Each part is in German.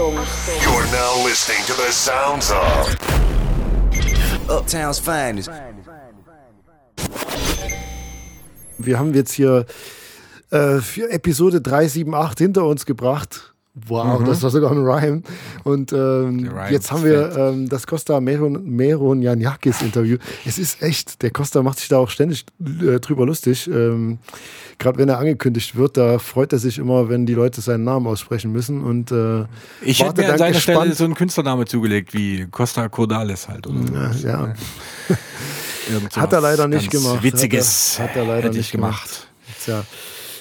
Achtung. You're now listening to the sounds of Uptown's finest. Wir haben jetzt hier äh, für Episode 378 hinter uns gebracht. Wow, das war sogar ein Rhyme. Und ähm, Rhyme jetzt haben wir ähm, das Costa Meron, Meron Janakis Interview. Es ist echt, der Costa macht sich da auch ständig äh, drüber lustig. Ähm, Gerade wenn er angekündigt wird, da freut er sich immer, wenn die Leute seinen Namen aussprechen müssen. Und äh, Ich hätte mir an seiner gespannt. Stelle so einen Künstlername zugelegt wie Costa Cordales halt. Oder so. ja, ja. Irgend Hat er leider nicht gemacht. Witziges Hat er, hat er leider nicht ich gemacht. Tja.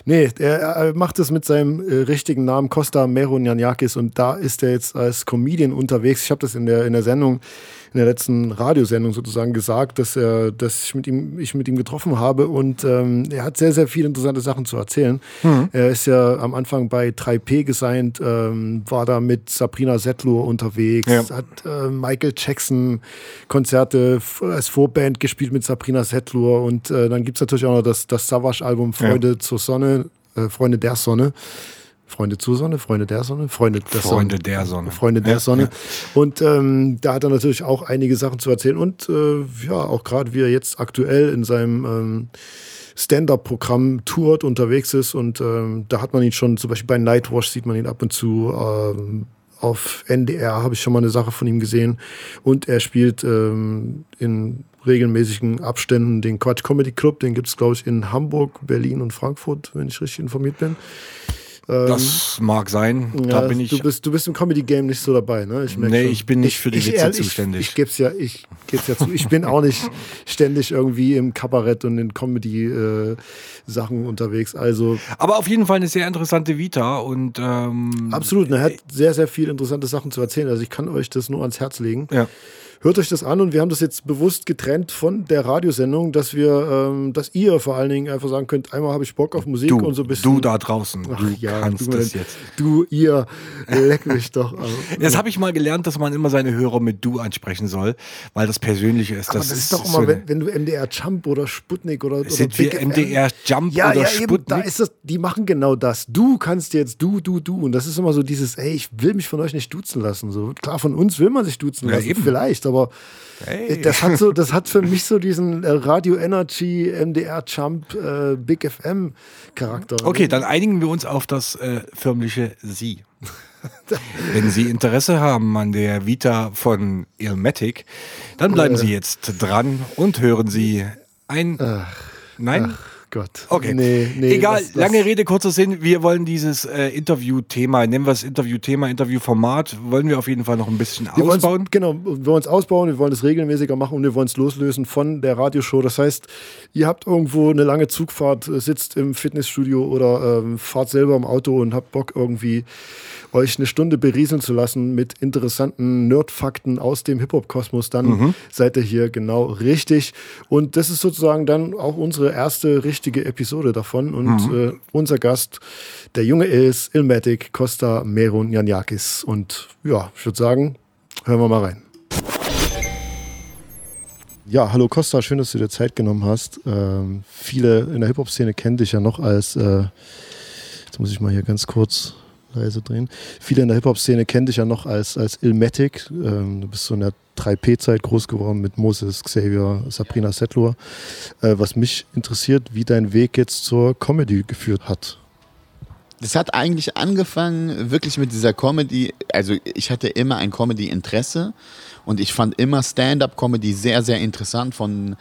Nee, er, macht es mit seinem äh, richtigen Namen Costa Meronianakis und da ist er jetzt als Comedian unterwegs. Ich habe das in der, in der Sendung, in der letzten Radiosendung sozusagen gesagt, dass er, dass ich mit ihm, ich mit ihm getroffen habe und ähm, er hat sehr, sehr viele interessante Sachen zu erzählen. Er ist ja am Anfang bei 3P gesigned, ähm, war da mit Sabrina Settler unterwegs, Ja. hat äh, Michael Jackson Konzerte als Vorband gespielt mit Sabrina Settler und äh, dann gibt es natürlich auch noch das, das Savage-Album Freunde zur Sonne, äh, Freunde der Sonne. Freunde zur Sonne, Freunde der Sonne, Freunde der Freunde Sonne. der Sonne. Freunde der Ja, Sonne. Und ähm, da hat er natürlich auch einige Sachen zu erzählen und äh, ja, auch gerade wie er jetzt aktuell in seinem ähm, Stand-up-Programm tourt, unterwegs ist und ähm, da hat man ihn schon, zum Beispiel bei Nightwash sieht man ihn ab und zu. Ähm, auf NDR habe ich schon mal eine Sache von ihm gesehen und er spielt ähm, in regelmäßigen Abständen den Quatsch Comedy Club, den gibt es glaube ich in Hamburg, Berlin und Frankfurt, wenn ich richtig informiert bin. Das mag sein. da Ja, bin ich. Du bist, du bist im Comedy-Game nicht so dabei, ne? Ich Nee, schon. ich bin nicht für die Witze ehrlich, zuständig. Ich, ich geb's ja, ich geb's ja zu. Ich bin auch nicht ständig irgendwie im Kabarett und in Comedy-Sachen unterwegs. Also aber auf jeden Fall eine sehr interessante Vita und ähm, absolut, ne, er hat sehr, sehr viel interessante Sachen zu erzählen. Also ich kann euch das nur ans Herz legen. ja. Hört euch das an und wir haben das jetzt bewusst getrennt von der Radiosendung, dass wir, ähm, dass ihr vor allen Dingen einfach sagen könnt, einmal habe ich Bock auf Musik Du, und so ein bisschen. du da draußen, Ach, du ja, kannst du, das jetzt. Du, ihr, leck mich doch. am. Das habe ich mal gelernt, dass man immer seine Hörer mit du ansprechen soll, weil das Persönliche ist. Aber Das, das, ist doch so immer, eine- wenn, wenn du MDR Jump oder Sputnik oder, oder Sind Big wir MDR Jump ja, oder ja, eben, Sputnik? da ist das, die machen genau das. Du kannst jetzt du, du, du. Und das ist immer so dieses, ey, ich will mich von euch nicht duzen lassen. So, klar, von uns will man sich duzen Ja, lassen, eben. vielleicht, aber Hey. das hat so, das hat für mich so diesen äh, Radio Energy, MDR Jump, äh, Big FM Charakter. Okay, dann einigen wir uns auf das äh, förmliche Sie. Wenn Sie Interesse haben an der Vita von Ilmatic, dann bleiben Sie jetzt dran und hören Sie ein. Nein? Gott. Okay. Nee, nee, Egal, das- das- lange Rede, kurzer Sinn. Wir wollen dieses äh, Interview-Thema, nennen wir es Interview-Thema, Interview-Format, wollen wir auf jeden Fall noch ein bisschen Wir ausbauen. Genau, wir wollen es ausbauen, wir wollen es regelmäßiger machen und wir wollen es loslösen von der Radioshow. Das heißt, ihr habt irgendwo eine lange Zugfahrt, äh, sitzt im Fitnessstudio oder ähm, fahrt selber im Auto und habt Bock irgendwie euch eine Stunde berieseln zu lassen mit interessanten Nerdfakten aus dem Hip-Hop-Kosmos, dann Mhm. seid ihr hier genau richtig. Und das ist sozusagen dann auch unsere erste richtige Episode davon. Und Mhm. äh, unser Gast, der Junge ist Ilmatic Costa Meron Janjakis. Und ja, ich würde sagen, hören wir mal rein. Ja, hallo Costa, schön, dass du dir Zeit genommen hast. Ähm, viele in der Hip-Hop-Szene kennen dich ja noch als, äh, jetzt muss ich mal hier ganz kurz leise drehen. Viele in der Hip-Hop-Szene kennen dich ja noch als, als Ilmatic. Ähm, du bist so in der 3P-Zeit groß geworden mit Moses, Xavier, Sabrina Settler. Äh, was mich interessiert, wie dein Weg jetzt zur Comedy geführt hat. Das hat eigentlich angefangen wirklich mit dieser Comedy. Also ich hatte immer ein Comedy-Interesse und ich fand immer Stand-up-Comedy sehr, sehr interessant, von,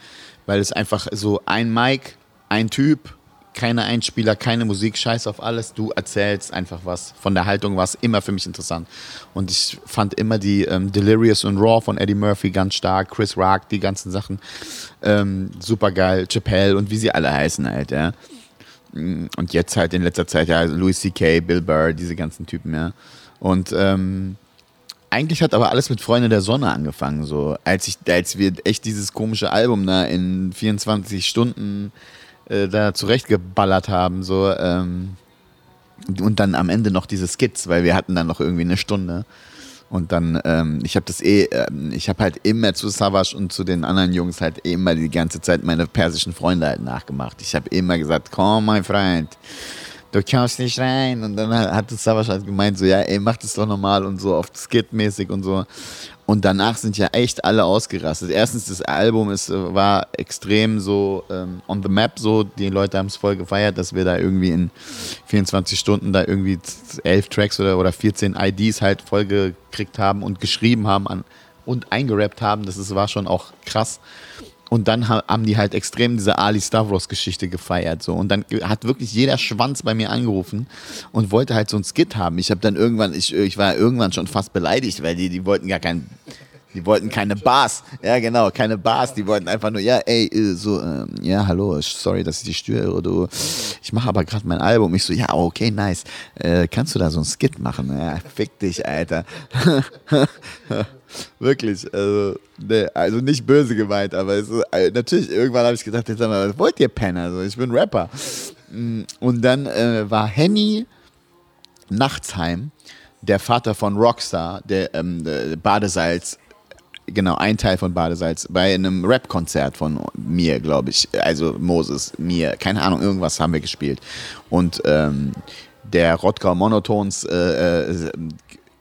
weil es einfach so ein Mic, ein Typ, keine Einspieler, keine Musik, scheiß auf alles, du erzählst einfach was. Von der Haltung war es immer für mich interessant. Und ich fand immer die ähm, Delirious und Raw von Eddie Murphy ganz stark, Chris Rock, die ganzen Sachen ähm, super geil, Chappelle und wie sie alle heißen halt, ja. Und jetzt halt in letzter Zeit ja Louis C.K., Bill Burr, diese ganzen Typen, ja. Und ähm, eigentlich hat aber alles mit Freunde der Sonne angefangen, so. Als, ich, als wir echt dieses komische Album da in 24 Stunden äh, da zurechtgeballert haben, so. Ähm, und dann am Ende noch diese Skits, weil wir hatten dann noch irgendwie eine Stunde. Und dann, ähm, ich habe das eh, ähm, ich habe halt immer zu Savage und zu den anderen Jungs halt immer die ganze Zeit meine persischen Freunde halt nachgemacht. Ich habe immer gesagt, komm mein Freund, du kommst nicht rein. Und dann hat Savas halt gemeint, so, ja, ey, mach das doch normal und so, auf Skit-mäßig und so. Und danach sind ja echt alle ausgerastet. Erstens, das Album ist, war extrem so ähm, on the map, so. Die Leute haben es voll gefeiert, dass wir da irgendwie in 24 Stunden da irgendwie elf Tracks oder, oder 14 IDs halt voll gekriegt haben und geschrieben haben an, und eingerappt haben. Das ist, war schon auch krass. Und dann haben die halt extrem diese Ali Stavros-Geschichte gefeiert. So. Und dann hat wirklich jeder Schwanz bei mir angerufen und wollte halt so ein Skit haben. Ich habe dann irgendwann, ich, ich war irgendwann schon fast beleidigt, weil die, die wollten gar kein, die wollten keine Bars. Ja, genau, keine Bars. Die wollten einfach nur, ja, ey, äh, so, ähm, ja, hallo, sorry, dass ich dich störe. Du, ich mache aber gerade mein Album. Ich so, ja, okay, nice. Äh, kannst du da so ein Skit machen? Ja, fick dich, Alter. Wirklich, also, nee, also nicht böse gemeint, aber ist, äh, natürlich, irgendwann habe ich gedacht, jetzt mal, was wollt ihr Penner? Also, ich bin Rapper. Mm, und dann äh, war Henny Nachtsheim, der Vater von Rockstar, der ähm, Badesalz, genau, ein Teil von Badesalz, bei einem Rap-Konzert von mir, glaube ich, also Moses, mir, keine Ahnung, irgendwas haben wir gespielt. Und ähm, der Rottgau Monotons äh, äh,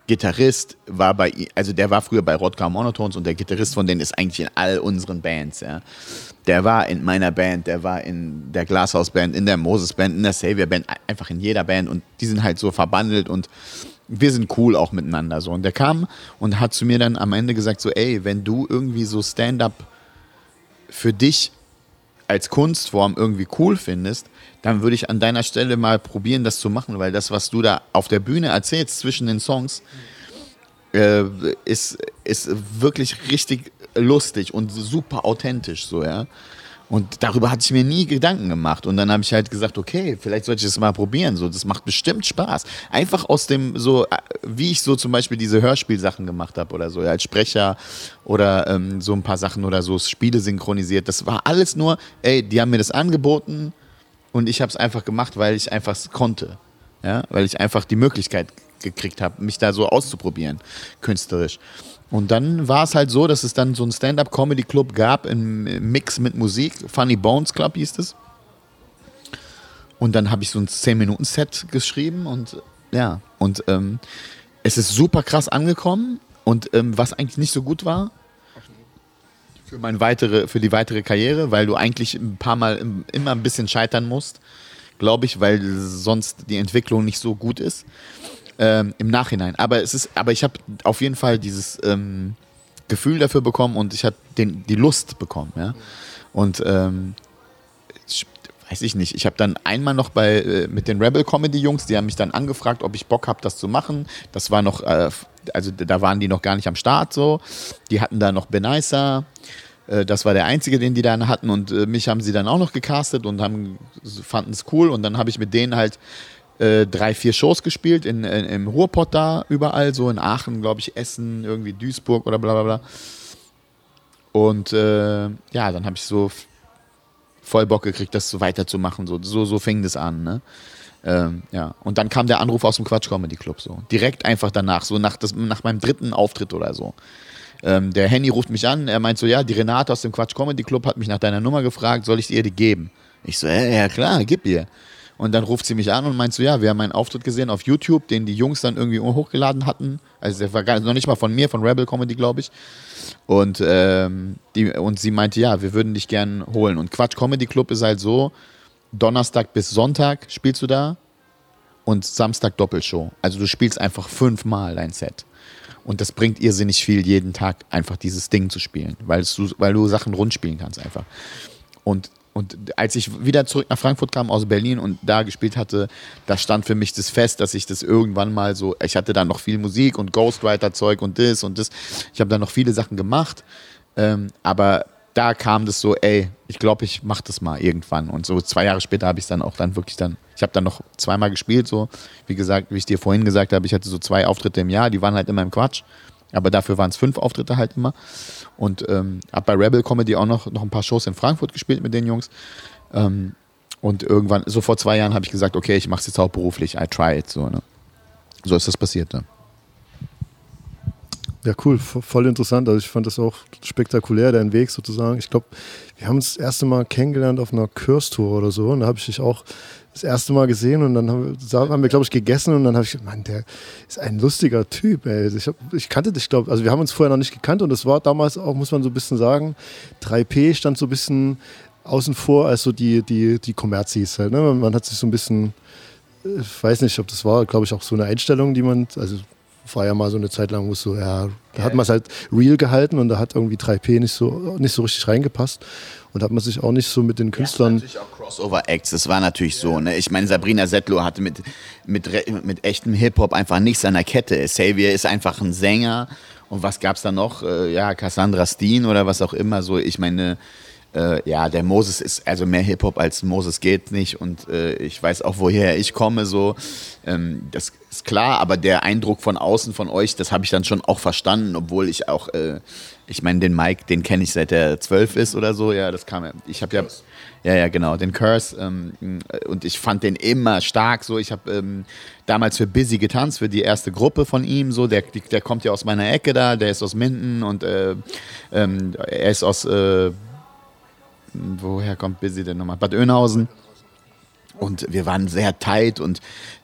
Gitarrist war bei, also der war früher bei Rodka Monotones und der Gitarrist von denen ist eigentlich in all unseren Bands, ja. Der war in meiner Band, der war in der Glashaus Band, in der Moses Band, in der Savior Band, einfach in jeder Band und die sind halt so verbandelt und wir sind cool auch miteinander so. Und der kam und hat zu mir dann am Ende gesagt so, ey, wenn du irgendwie so Stand-up für dich als Kunstform irgendwie cool findest, dann würde ich an deiner Stelle mal probieren, das zu machen, weil das, was du da auf der Bühne erzählst zwischen den Songs, äh, ist, ist wirklich richtig lustig und super authentisch, so, ja. Und darüber hatte ich mir nie Gedanken gemacht. Und dann habe ich halt gesagt, okay, vielleicht sollte ich das mal probieren. So, das macht bestimmt Spaß. Einfach aus dem, so, äh, wie ich so zum Beispiel diese Hörspielsachen gemacht habe oder so, ja, als Sprecher oder ähm, so ein paar Sachen oder so, Spiele synchronisiert. Das war alles nur, ey, die haben mir das angeboten und ich habe es einfach gemacht, weil ich einfach konnte. Ja, weil ich einfach die Möglichkeit gekriegt habe, mich da so auszuprobieren, künstlerisch. Und dann war es halt so, dass es dann so einen Stand-Up-Comedy-Club gab im Mix mit Musik. Funny Bones Club hieß es. Und dann habe ich so ein 10-Minuten-Set geschrieben und ja, und ähm, es ist super krass angekommen. Und ähm, was eigentlich nicht so gut war, für, mein weitere, für die weitere Karriere, weil du eigentlich ein paar Mal im, immer ein bisschen scheitern musst, glaube ich, weil sonst die Entwicklung nicht so gut ist ähm, im Nachhinein. Aber es ist, aber ich habe auf jeden Fall dieses ähm, Gefühl dafür bekommen und ich habe die Lust bekommen, ja. Und ähm, weiß ich nicht. Ich habe dann einmal noch bei äh, mit den Rebel Comedy Jungs, die haben mich dann angefragt, ob ich Bock habe, das zu machen. Das war noch, äh, also da waren die noch gar nicht am Start so. Die hatten da noch Benaisa. Äh, das war der einzige, den die dann hatten und äh, mich haben sie dann auch noch gecastet und fanden es cool und dann habe ich mit denen halt äh, drei, vier Shows gespielt in, in, im Ruhrpott da überall, so in Aachen, glaube ich, Essen, irgendwie Duisburg oder bla bla bla. Und äh, ja, dann habe ich so voll Bock gekriegt, das so weiterzumachen. So, so, so fing das an. Ne? Ähm, ja. Und dann kam der Anruf aus dem Quatsch Comedy Club so. Direkt einfach danach, so nach, das, nach meinem dritten Auftritt oder so. Ähm, der Henny ruft mich an, er meint so, ja, die Renate aus dem Quatsch Comedy Club hat mich nach deiner Nummer gefragt, soll ich ihr die geben? Ich so, ja, ja klar, gib ihr. Und dann ruft sie mich an und meint so, ja, wir haben einen Auftritt gesehen auf YouTube, den die Jungs dann irgendwie hochgeladen hatten. Also der war gar, noch nicht mal von mir, von Rebel Comedy, glaube ich. Und, ähm, die, und sie meinte, ja, wir würden dich gern holen. Und Quatsch Comedy Club ist halt so, Donnerstag bis Sonntag spielst du da und Samstag Doppelshow. Also du spielst einfach fünfmal dein Set. Und das bringt irrsinnig viel, jeden Tag einfach dieses Ding zu spielen, weil, du, weil du Sachen rund spielen kannst einfach. Und und als ich wieder zurück nach Frankfurt kam aus Berlin und da gespielt hatte, da stand für mich das fest, dass ich das irgendwann mal so, ich hatte da noch viel Musik und Ghostwriter-Zeug und das und das. Ich habe da noch viele Sachen gemacht. Ähm, aber da kam das so, ey, ich glaube, ich mache das mal irgendwann. Und so zwei Jahre später habe ich es dann auch dann wirklich dann, ich habe dann noch zweimal gespielt, so, wie gesagt, wie ich dir vorhin gesagt habe, ich hatte so zwei Auftritte im Jahr, die waren halt immer im Quatsch. Aber dafür waren es fünf Auftritte halt immer. Und ähm, habe bei Rebel Comedy auch noch, noch ein paar Shows in Frankfurt gespielt mit den Jungs. Ähm, und irgendwann, so vor zwei Jahren, habe ich gesagt, okay, ich mache es jetzt hauptberuflich, I try it. So, ne? so ist das passiert. Ne? Ja, cool, voll interessant. Also ich fand das auch spektakulär, dein Weg sozusagen. Ich glaube, wir haben uns das erste Mal kennengelernt auf einer Kürstour oder so. Und da habe ich dich auch das erste Mal gesehen und dann haben wir, glaube ich, gegessen und dann habe ich gedacht, Mann, der ist ein lustiger Typ, ey. Ich, hab, ich kannte dich, glaube also wir haben uns vorher noch nicht gekannt und es war damals auch, muss man so ein bisschen sagen, 3P stand so ein bisschen außen vor als so die, die, die Kommerzis halt. Ne? Man, hat sich so ein bisschen, äh, ich weiß nicht, ob das war, glaube ich, auch so eine Einstellung, die man, also war ja mal so eine Zeit lang, wo es so, ja, da hat man es halt real gehalten und da hat irgendwie 3P nicht so, nicht so richtig reingepasst und hat man sich auch nicht so mit den Künstlern. Natürlich auch Crossover-Acts, das war natürlich so. Ne? Ich meine, Sabrina Settler hatte mit, mit, mit echtem Hip-Hop einfach nichts an der Kette. Xavier ist einfach ein Sänger. Und was gab's da noch? Äh, ja, Cassandra Steen oder was auch immer. So, ich meine, äh, ja, der Moses ist, also mehr Hip-Hop als Moses geht nicht. Und äh, ich weiß auch, woher ich komme. So, ähm, das ist klar, aber der Eindruck von außen von euch, das habe ich dann schon auch verstanden, obwohl ich auch, äh, ich meine, den Mike, den kenne ich seit er zwölf ist oder so. Ja, das kam. ja- Ich habe ja, ja, ja, genau, den Curse. Ähm, und ich fand den immer stark. So, ich habe ähm, damals für Busy getanzt, für die erste Gruppe von ihm. So, der, der kommt ja aus meiner Ecke da. Der ist aus Minden und äh, ähm, er ist aus äh, woher kommt Busy denn nochmal? Bad Oeynhausen. Und wir waren sehr tight und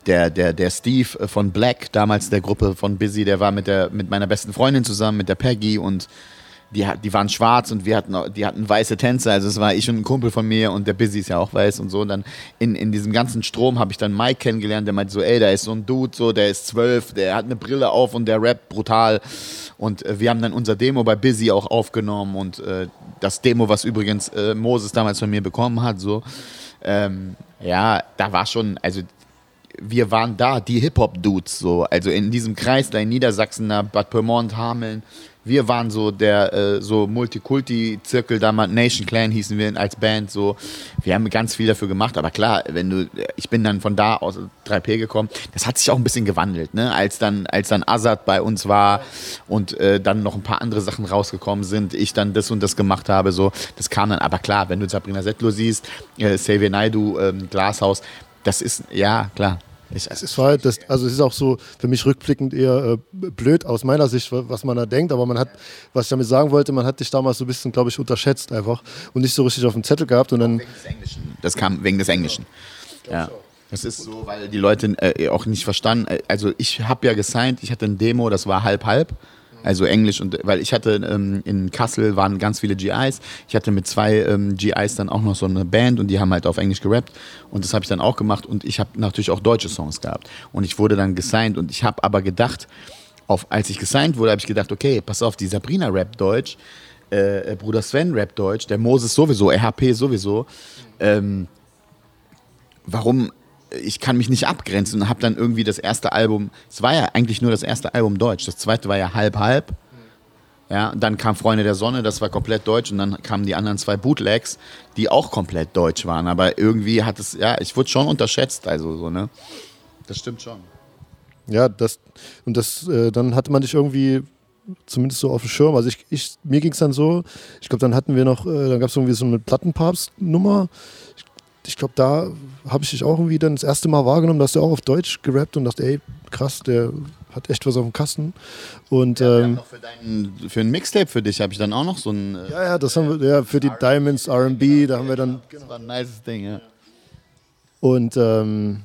der, der, der Steve von Black, damals der Gruppe von Busy, der war mit, der, mit meiner besten Freundin zusammen, mit der Peggy und die, die waren schwarz und wir hatten, die hatten weiße Tänze, also es war ich und ein Kumpel von mir und der Busy ist ja auch weiß und so. Und dann in, in diesem ganzen Strom habe ich dann Mike kennengelernt, der meinte so, ey, da ist so ein Dude, so, der ist zwölf, der hat eine Brille auf und der rappt brutal. Und äh, wir haben dann unser Demo bei Busy auch aufgenommen und äh, das Demo, was übrigens äh, Moses damals von mir bekommen hat, so, ähm, ja, da war schon, also wir waren da, die Hip-Hop-Dudes, so, also in diesem Kreis da in Niedersachsen, da Bad Pyrmont, Hameln, wir waren so der äh, so Multikulti-Zirkel damals, Nation Clan hießen wir als Band, so, wir haben ganz viel dafür gemacht, aber klar, wenn du, ich bin dann von da aus 3P gekommen, das hat sich auch ein bisschen gewandelt, ne, als dann, als dann Azad bei uns war und äh, dann noch ein paar andere Sachen rausgekommen sind, ich dann das und das gemacht habe, so, das kam dann, aber klar, wenn du Sabrina Settler siehst, äh, Xavier Naidu, ähm, Glashaus, das ist, ja, klar. Ich, Es war halt das, also es ist auch so für mich rückblickend eher äh, blöd aus meiner Sicht, wa- was man da denkt, aber man hat, was ich damit sagen wollte, man hat dich damals so ein bisschen, glaube ich, unterschätzt einfach und nicht so richtig auf dem Zettel gehabt und dann, Wegen des Englischen. Das kam wegen des Englischen. Ja. Das ist so, weil die Leute äh, auch nicht verstanden. äh, Also ich habe ja gesigned, ich hatte ein Demo, das war halb halb. Also Englisch und weil ich hatte ähm, in Kassel waren ganz viele GIs. Ich hatte mit zwei ähm, GIs dann auch noch so eine Band und die haben halt auf Englisch gerappt und das habe ich dann auch gemacht und ich habe natürlich auch deutsche Songs gehabt und ich wurde dann gesigned und ich habe aber gedacht, auf, als ich gesigned wurde, habe ich gedacht, okay, pass auf, die Sabrina rappt Deutsch, äh, äh, Bruder Sven rappt Deutsch, der Moses sowieso, RHP sowieso. Ähm, warum ich kann mich nicht abgrenzen und habe dann irgendwie das erste Album, es war ja eigentlich nur das erste Album Deutsch, das zweite war ja halb halb. Ja, dann kam Freunde der Sonne, das war komplett deutsch und dann kamen die anderen zwei Bootlegs, die auch komplett deutsch waren, aber irgendwie hat es ja, ich wurde schon unterschätzt, also so, ne? Das stimmt schon. ja, das, und das, äh, dann hatte man dich irgendwie zumindest so auf dem Schirm, also ich, ich mir ging es dann so, ich glaube, dann hatten wir noch, äh, dann gab es irgendwie so eine Plattenpapst-Nummer, ich, glaube, da habe ich dich auch irgendwie dann das erste Mal wahrgenommen, da hast du auch auf Deutsch gerappt und dachte, ey, krass, der hat echt was auf dem Kasten und ähm, Noch für, deinen, für ein Mixtape für dich habe ich dann auch noch so ein äh, Ja, ja, das haben wir, ja, für die Diamonds RB, da haben wir dann. das war ein nices Ding, ja. Und ähm,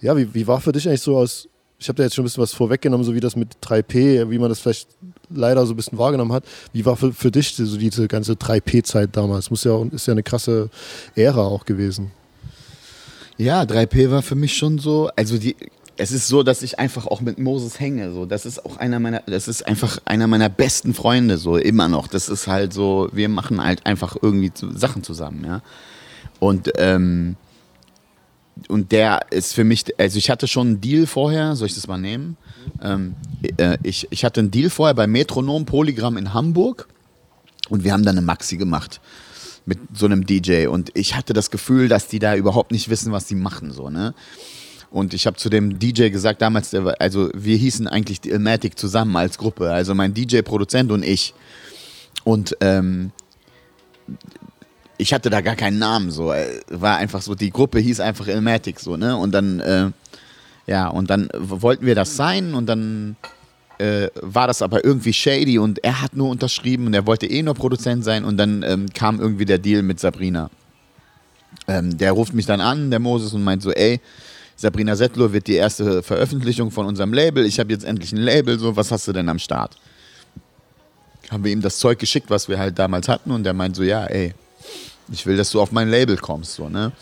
ja, wie, wie war für dich eigentlich so aus, ich habe da jetzt schon ein bisschen was vorweggenommen, so wie das mit 3P, wie man das vielleicht leider so ein bisschen wahrgenommen hat. Wie war für, für dich so diese ganze 3P-Zeit damals? Muss ja, ist ja eine krasse Ära auch gewesen. Ja, 3P war für mich schon so, also die, es ist so, dass ich einfach auch mit Moses hänge, so, das ist auch einer meiner, das ist einfach einer meiner besten Freunde, so, immer noch, das ist halt so, wir machen halt einfach irgendwie Sachen zusammen, ja, und, ähm, und der ist für mich, also ich hatte schon einen Deal vorher, soll ich das mal nehmen? Ähm, äh, ich, ich hatte einen Deal vorher bei Metronom Polygram in Hamburg und wir haben dann eine Maxi gemacht mit so einem DJ und ich hatte das Gefühl, dass die da überhaupt nicht wissen, was sie machen, so, ne? Und ich habe zu dem DJ gesagt, damals, also wir hießen eigentlich Ilmatic zusammen als Gruppe, also mein DJ, Produzent und ich. Und ähm, ich hatte da gar keinen Namen, so, äh, war einfach so, die Gruppe hieß einfach Ilmatic, so, ne? Und dann, äh, ja, und dann wollten wir das sein und dann äh, war das aber irgendwie shady und er hat nur unterschrieben und er wollte eh nur Produzent sein und dann ähm, kam irgendwie der Deal mit Sabrina. Ähm, der ruft mich dann an, der Moses, und meint so, ey, Sabrina Settler wird die erste Veröffentlichung von unserem Label. Ich habe jetzt endlich ein Label, so, was hast du denn am Start? Haben wir ihm das Zeug geschickt, was wir halt damals hatten, und der meint so, ja, ey, ich will, dass du auf mein Label kommst, so, ne?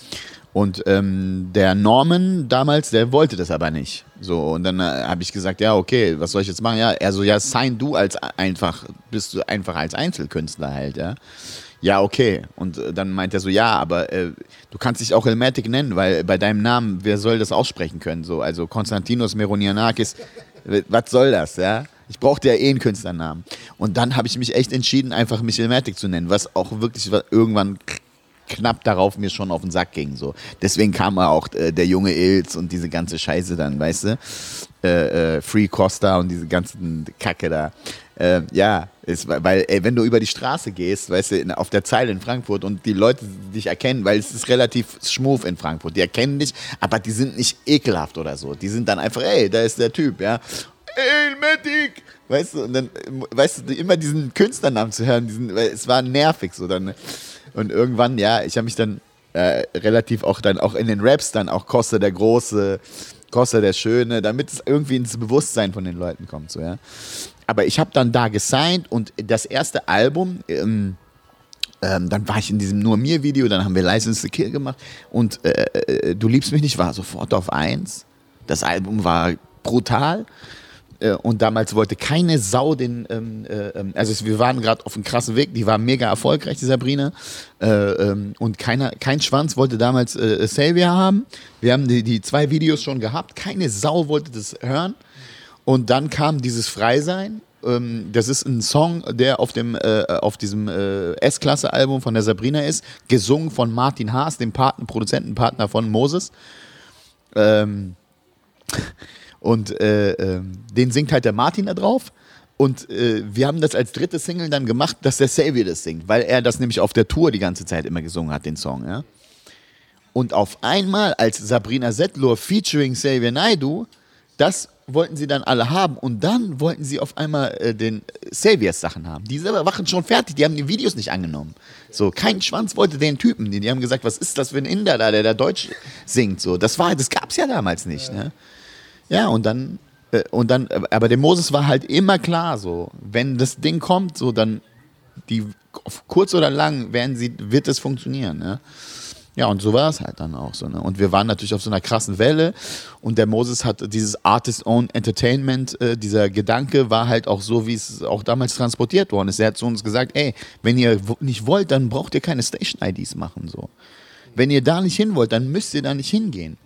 Und ähm, der Norman damals, der wollte das aber nicht. So, und dann äh, habe ich gesagt, ja, okay, was soll ich jetzt machen? Ja, er so, ja, sign du als einfach, bist du einfach als Einzelkünstler halt, ja. Ja, okay. Und äh, dann meint er so, ja, aber äh, du kannst dich auch Elmatic nennen, weil bei deinem Namen, wer soll das aussprechen können? So, also Konstantinos Meronianakis, was soll das, ja? Ich brauchte ja eh einen Künstlernamen. Und dann habe ich mich echt entschieden, einfach mich Elmatic zu nennen, was auch wirklich irgendwann knapp darauf mir schon auf den Sack ging. So. Deswegen kam auch äh, der junge Ilz und diese ganze Scheiße dann, weißt du? Äh, äh, Free Costa und diese ganzen Kacke da. Äh, ja, ist, weil, ey, wenn du über die Straße gehst, weißt du, in, auf der Zeile in Frankfurt und die Leute dich erkennen, weil es ist relativ schmuf in Frankfurt, die erkennen dich, aber die sind nicht ekelhaft oder so. Die sind dann einfach, ey, da ist der Typ, ja. Ey, Medic! Weißt du, und dann, weißt du, immer diesen Künstlernamen zu hören, diesen, es war nervig so dann. Und irgendwann, ja, ich habe mich dann äh, relativ auch dann auch in den Raps dann auch Costa der Große, Costa der Schöne, damit es irgendwie ins Bewusstsein von den Leuten kommt, so ja. Aber ich habe dann da gesigned und das erste Album, ähm, ähm, dann war ich in diesem Nur mir Video, dann haben wir License to Kill gemacht und äh, äh, Du liebst mich nicht war sofort auf eins. Das Album war brutal äh, und damals wollte keine Sau den, ähm, äh, ähm, also wir waren gerade auf einem krassen Weg, die war mega erfolgreich, die Sabrina. Äh, ähm, und keiner, kein Schwanz wollte damals äh, Savior haben. Wir haben die, die zwei Videos schon gehabt, keine Sau wollte das hören. Und dann kam dieses Freisein. Ähm, das ist ein Song, der auf, dem, äh, auf diesem äh, S-Klasse-Album von der Sabrina ist, gesungen von Martin Haas, dem Paten, Produzentenpartner von Moses. Ähm, und äh, äh, den singt halt der Martin da drauf. Und äh, wir haben das als dritte Single dann gemacht, dass der Xavier das singt, weil er das nämlich auf der Tour die ganze Zeit immer gesungen hat, den Song. Ja? Und auf einmal, als Sabrina Settler featuring Xavier Naidu, das wollten sie dann alle haben. Und dann wollten sie auf einmal äh, den Xaviers Sachen haben. Die selber waren schon fertig, die haben die Videos nicht angenommen. So, kein Schwanz wollte den Typen. Die, die haben gesagt, was ist das für ein Inder da, der da Deutsch singt. So, das war, das gab's ja damals nicht. Ne? Ja, und dann, äh, und dann, äh, aber dem Moses war halt immer klar, so, wenn das Ding kommt, so, dann, die, kurz oder lang, werden sie, wird es funktionieren, ne? Ja, und so war es halt dann auch so. Ne? Und wir waren natürlich auf so einer krassen Welle und der Moses hat dieses Artist-Owned Entertainment, äh, dieser Gedanke war halt auch so, wie es auch damals transportiert worden ist. Er hat zu uns gesagt, ey, wenn ihr nicht wollt, dann braucht ihr keine Station-IDs machen. So. Wenn ihr da nicht hin wollt, dann müsst ihr da nicht hingehen.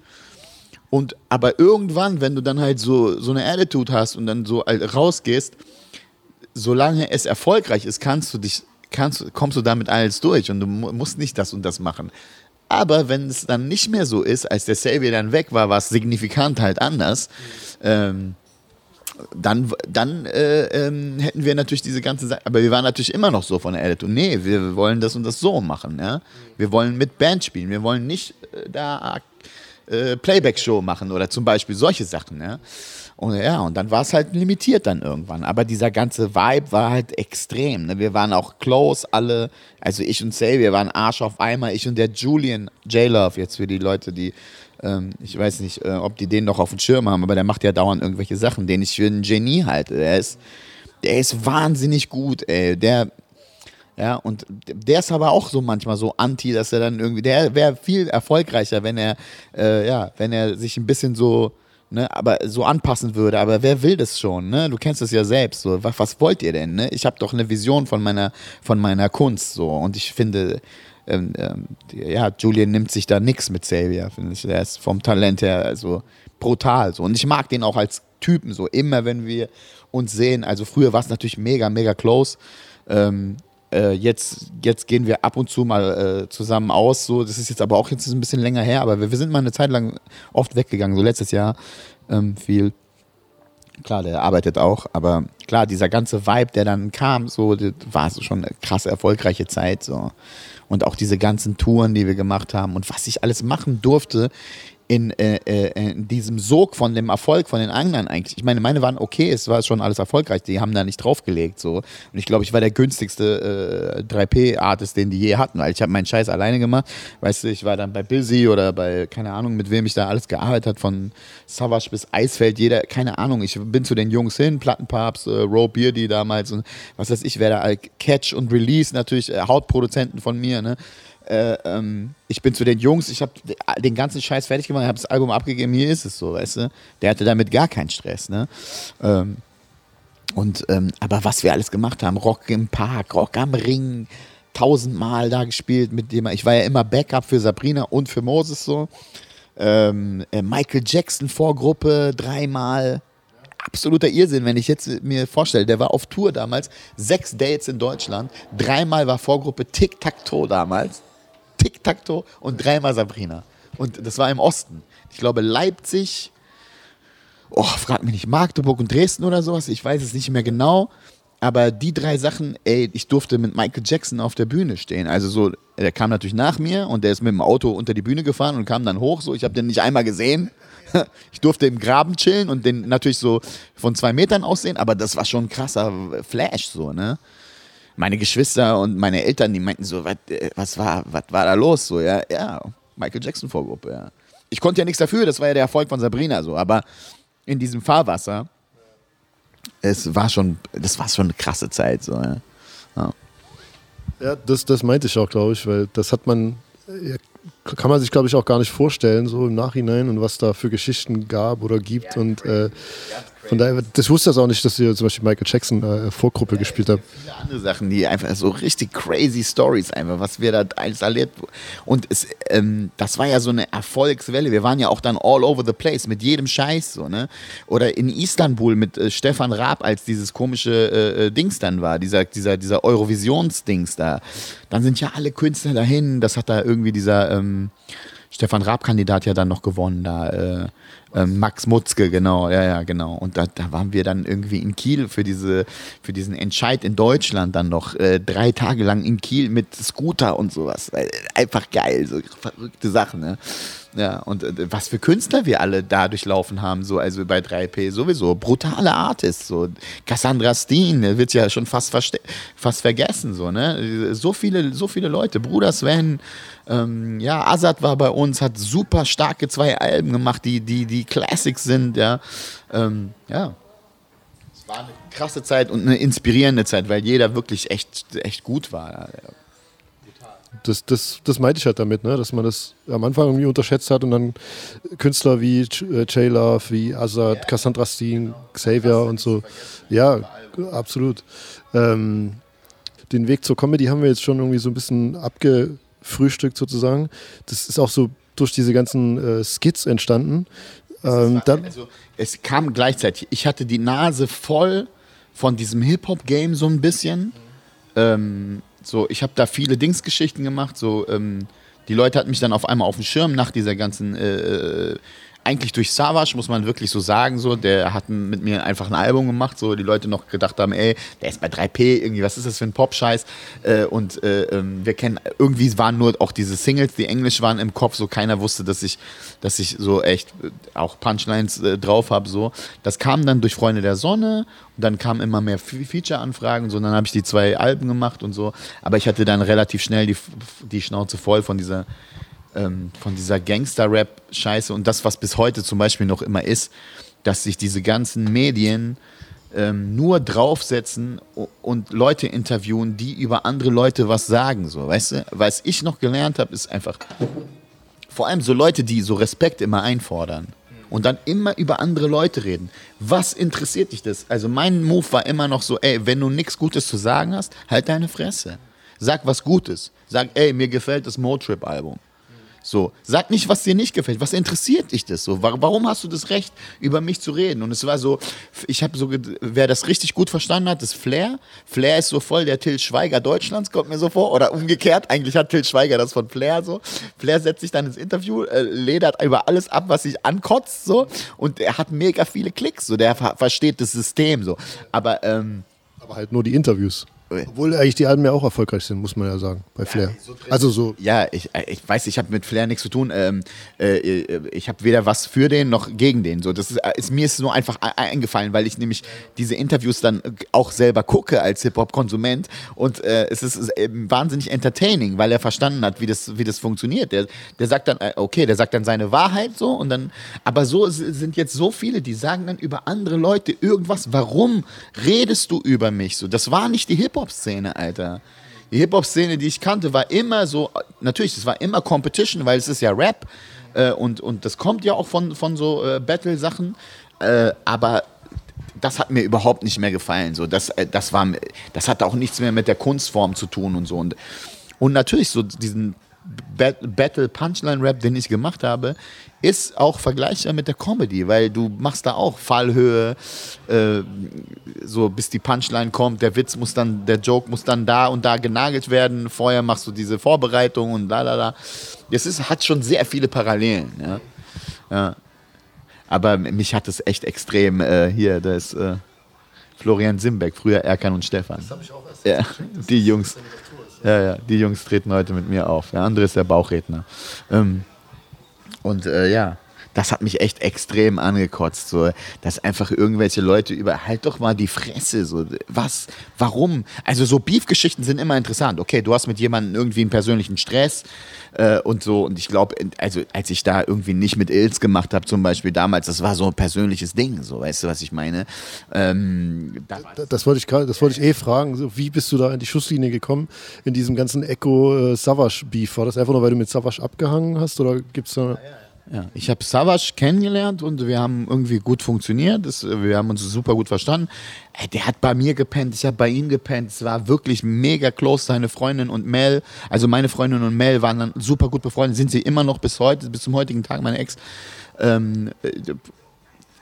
Und aber irgendwann, wenn du dann halt so, so eine Attitude hast und dann so rausgehst, solange es erfolgreich ist, kannst du dich, kannst, kommst du damit alles durch und du musst nicht das und das machen. Aber wenn es dann nicht mehr so ist, als der Savior dann weg war, war es signifikant halt anders. Ähm, dann, dann äh, ähm, hätten wir natürlich diese ganze Sache, aber wir waren natürlich immer noch so von der Attitude. Nee, wir wollen das und das so machen. Ja? Wir wollen mit Band spielen, wir wollen nicht äh, da äh, Playback-Show machen oder zum Beispiel solche Sachen. Ja? Und ja, und dann war es halt limitiert dann irgendwann. Aber dieser ganze Vibe war halt extrem. Ne? Wir waren auch close, alle. Also ich und Say, wir waren Arsch auf Eimer. Ich und der Julian J-Love, jetzt für die Leute, die, ähm, ich weiß nicht, äh, ob die den noch auf dem Schirm haben, aber der macht ja dauernd irgendwelche Sachen, den ich für einen Genie halte. Der ist, der ist wahnsinnig gut, ey. Der, ja, und der ist aber auch so manchmal so anti, dass er dann irgendwie, der wäre viel erfolgreicher, wenn er, äh, ja, wenn er sich ein bisschen so, ne, aber so anpassen würde. Aber wer will das schon, ne? Du kennst es ja selbst. So, was, was wollt ihr denn, ne? Ich habe doch eine Vision von meiner, von meiner Kunst, so. Und ich finde, ähm, ähm, ja, Julian nimmt sich da nichts mit Xavier, finde ich. Der ist vom Talent her also brutal, so. Und ich mag den auch als Typen, so. Immer, wenn wir uns sehen. Also früher war es natürlich mega, mega close. Ähm, äh, jetzt, jetzt gehen wir ab und zu mal äh, zusammen aus. So, das ist jetzt aber auch jetzt ein bisschen länger her, aber wir, wir sind mal eine Zeit lang oft weggegangen, so letztes Jahr ähm, viel. Klar, der arbeitet auch, aber klar, dieser ganze Vibe, der dann kam, so, das war schon eine krasse, erfolgreiche Zeit. So. Und auch diese ganzen Touren, die wir gemacht haben und was ich alles machen durfte in, äh, äh, in diesem Sog von dem Erfolg von den anderen eigentlich. Ich meine, meine waren okay, es war schon alles erfolgreich, die haben da nicht draufgelegt. So. Und ich glaube, ich war der günstigste äh, 3P-Artist, den die je hatten, weil ich habe meinen Scheiß alleine gemacht. Weißt du, ich war dann bei Busy oder bei, keine Ahnung, mit wem ich da alles gearbeitet habe, von Savage bis Eisfeld, jeder, keine Ahnung. Ich bin zu den Jungs hin, Plattenpapst, äh, Roe Beardy damals und was weiß ich, wer da, Catch und Release natürlich, äh, Hautproduzenten von mir, ne? Äh, ähm, ich bin zu den Jungs, ich habe den ganzen Scheiß fertig gemacht, habe das Album abgegeben, hier ist es so, weißt du? Der hatte damit gar keinen Stress, ne? Ähm, und, ähm, aber was wir alles gemacht haben, Rock im Park, Rock am Ring, tausendmal da gespielt mit dem, ich war ja immer Backup für Sabrina und für Moses so. Ähm, äh, Michael Jackson Vorgruppe, dreimal. Absoluter Irrsinn, wenn ich jetzt mir vorstelle, der war auf Tour damals, sechs Dates in Deutschland, dreimal war Vorgruppe Tic-Tac-Toe damals. Tic-Tac-Toe und dreimal Sabrina. Und das war im Osten. Ich glaube Leipzig, oh, frag mich nicht, Magdeburg und Dresden oder sowas, ich weiß es nicht mehr genau. Aber die drei Sachen, ey, ich durfte mit Michael Jackson auf der Bühne stehen. Also so, der kam natürlich nach mir und der ist mit dem Auto unter die Bühne gefahren und kam dann hoch. So, ich habe den nicht einmal gesehen. Ich durfte im Graben chillen und den natürlich so von zwei Metern aussehen, aber das war schon ein krasser Flash, so, ne? Meine Geschwister und meine Eltern, die meinten so, was, äh, was, war, was war da los? So, ja, ja, Michael Jackson Vorgruppe, ja. Ich konnte ja nichts dafür, das war ja der Erfolg von Sabrina so, aber in diesem Fahrwasser, es war schon, das war schon eine krasse Zeit, so, ja. Ja, ja das, das meinte ich auch, glaube ich, weil das hat man, ja, kann man sich, glaube ich, auch gar nicht vorstellen, so im Nachhinein und was da für Geschichten gab oder gibt. Und äh, von daher, das wusste ich auch nicht, dass ihr zum Beispiel Michael Jackson äh, Vorgruppe gespielt habt. Viele andere Sachen, die einfach so richtig crazy Stories einfach, was wir da alles erlebt. Und es, ähm, das war ja so eine Erfolgswelle. Wir waren ja auch dann all over the place mit jedem Scheiß so, ne? Oder in Istanbul mit äh, Stefan Raab, als dieses komische äh, äh Dings dann war, dieser, dieser, dieser Eurovisions-Dings da. Dann sind ja alle Künstler dahin. Das hat da irgendwie dieser ähm, Stefan Raab-Kandidat ja dann noch gewonnen da. Äh, ähm, Max Mutzke, genau, ja, ja, genau. Und da, da waren wir dann irgendwie in Kiel für, diese, für diesen Entscheid in Deutschland dann noch äh, drei Tage lang in Kiel mit Scooter und sowas. Äh, einfach geil, so verrückte Sachen, ne? Ja, und äh, was für Künstler wir alle da durchlaufen haben, so, also bei 3P sowieso. Brutale Artists, so. Cassandra Steen, der wird ja schon fast, fast vergessen, so, ne? So viele, so viele Leute. Bruder Sven, ähm, ja, Azad war bei uns, hat super starke zwei Alben gemacht, die, die, die Classics sind, ja. Ähm, ja. Es war eine krasse Zeit und eine inspirierende Zeit, weil jeder wirklich echt, echt gut war. Ja das, das, das meinte ich halt damit, ne? dass man das am Anfang irgendwie unterschätzt hat und dann Künstler wie äh, J-Love, wie Azad, ja, Cassandra Steen, genau. Xavier und so. Ja, absolut. Ähm, den Weg zur Comedy haben wir jetzt schon irgendwie so ein bisschen abgefrühstückt sozusagen. Das ist auch so durch diese ganzen äh, Skits entstanden. Ähm, also, es kam gleichzeitig. Ich hatte die Nase voll von diesem Hip-Hop-Game so ein bisschen. Ähm, so, ich habe da viele Dingsgeschichten gemacht. So, ähm, die Leute hatten mich dann auf einmal auf dem Schirm nach dieser ganzen äh, äh eigentlich durch Savage, muss man wirklich so sagen, so, der hat mit mir einfach ein Album gemacht, so die Leute noch gedacht haben, ey, der ist bei 3P, irgendwie, was ist das für ein Pop-Scheiß? Äh, und äh, ähm, wir kennen, irgendwie waren nur auch diese Singles, die englisch waren im Kopf, so keiner wusste, dass ich, dass ich so echt äh, auch Punchlines äh, drauf habe, so. Das kam dann durch Freunde der Sonne und dann kamen immer mehr Feature-Anfragen, so, und dann habe ich die zwei Alben gemacht und so, aber ich hatte dann relativ schnell die, die Schnauze voll von dieser ähm, von dieser Gangster-Rap-Scheiße und das, was bis heute zum Beispiel noch immer ist, dass sich diese ganzen Medien ähm, nur draufsetzen und Leute interviewen, die über andere Leute was sagen, so, weißt du? Was ich noch gelernt habe, ist einfach, vor allem so Leute, die so Respekt immer einfordern und dann immer über andere Leute reden. Was interessiert dich das? Also mein Move war immer noch so, ey, wenn du nichts Gutes zu sagen hast, halt deine Fresse. Sag was Gutes. Sag, ey, mir gefällt das Motrip-Album. So, sag nicht, was dir nicht gefällt. Was interessiert dich das so? Warum hast du das Recht, über mich zu reden? Und es war so, ich habe so, wer das richtig gut verstanden hat, ist Flair. Flair ist so voll der Till Schweiger Deutschlands, kommt mir so vor. Oder umgekehrt, eigentlich hat Till Schweiger das von Flair so. Flair setzt sich dann ins Interview, äh, ledert über alles ab, was sich ankotzt so. Und er hat mega viele Klicks, so. Der ver versteht das System so. Aber, ähm, aber halt nur die Interviews. Obwohl eigentlich die Alben ja auch erfolgreich sind, muss man ja sagen, bei Flair. Also so. Ja, ich, ich weiß, ich habe mit Flair nichts zu tun. Ähm, äh, ich habe weder was für den noch gegen den. So, das ist, ist mir ist es nur einfach eingefallen, weil ich nämlich diese Interviews dann auch selber gucke als Hip-Hop-Konsument und äh, es ist eben wahnsinnig entertaining, weil er verstanden hat, wie das, wie das funktioniert. Der, der sagt dann, äh, okay, der sagt dann seine Wahrheit so und dann, aber so sind jetzt so viele, die sagen dann über andere Leute irgendwas. Warum redest du über mich so? Das war nicht die Hip-Hop-Szene, Alter. Die Hip-Hop-Szene, die ich kannte, war immer so, natürlich, es war immer Competition, weil es ist ja Rap äh, und, und das kommt ja auch von, von so äh, Battle-Sachen, äh, aber das hat mir überhaupt nicht mehr gefallen. So, das, äh, das, war, das hatte auch nichts mehr mit der Kunstform zu tun und so. Und, und natürlich so diesen Battle Punchline Rap, den ich gemacht habe, ist auch vergleichbar mit der Comedy, weil du machst da auch Fallhöhe, äh, so bis die Punchline kommt, der Witz muss dann, der Joke muss dann da und da genagelt werden. Vorher machst du diese Vorbereitung und da, da, da. Das ist, hat schon sehr viele Parallelen. Ja. Ja. Aber mich hat es echt extrem äh, hier, da ist äh, Florian Simbeck, früher Erkan und Stefan. Das habe ich auch erst ja, Die Jungs. Ja, ja, die Jungs treten heute mit mir auf. Der andere ist der Bauchredner. Ähm, und äh, ja, das hat mich echt extrem angekotzt, so, dass einfach irgendwelche Leute über, halt doch mal die Fresse, so, was, warum? Also so Beef-Geschichten sind immer interessant. Okay, du hast mit jemandem irgendwie einen persönlichen Stress äh, und so, und ich glaube, also als ich da irgendwie nicht mit Ilz gemacht habe, zum Beispiel damals, das war so ein persönliches Ding, so, weißt du, was ich meine? Ähm, da, Das wollte ich gerade, das wollte ich eh fragen. So, wie bist du da in die Schusslinie gekommen in diesem ganzen Echo äh, Savage Beef? War das einfach nur, weil du mit Savage abgehangen hast oder gibt's da? Ja, ich habe Savage kennengelernt und wir haben irgendwie gut funktioniert. Das, wir haben uns super gut verstanden. Ey, der hat bei mir gepennt, ich habe bei ihm gepennt. Es war wirklich mega close. Seine Freundin und Mel, also meine Freundin und Mel waren dann super gut befreundet, sind sie immer noch bis heute, bis zum heutigen Tag, meine Ex. Ähm, äh,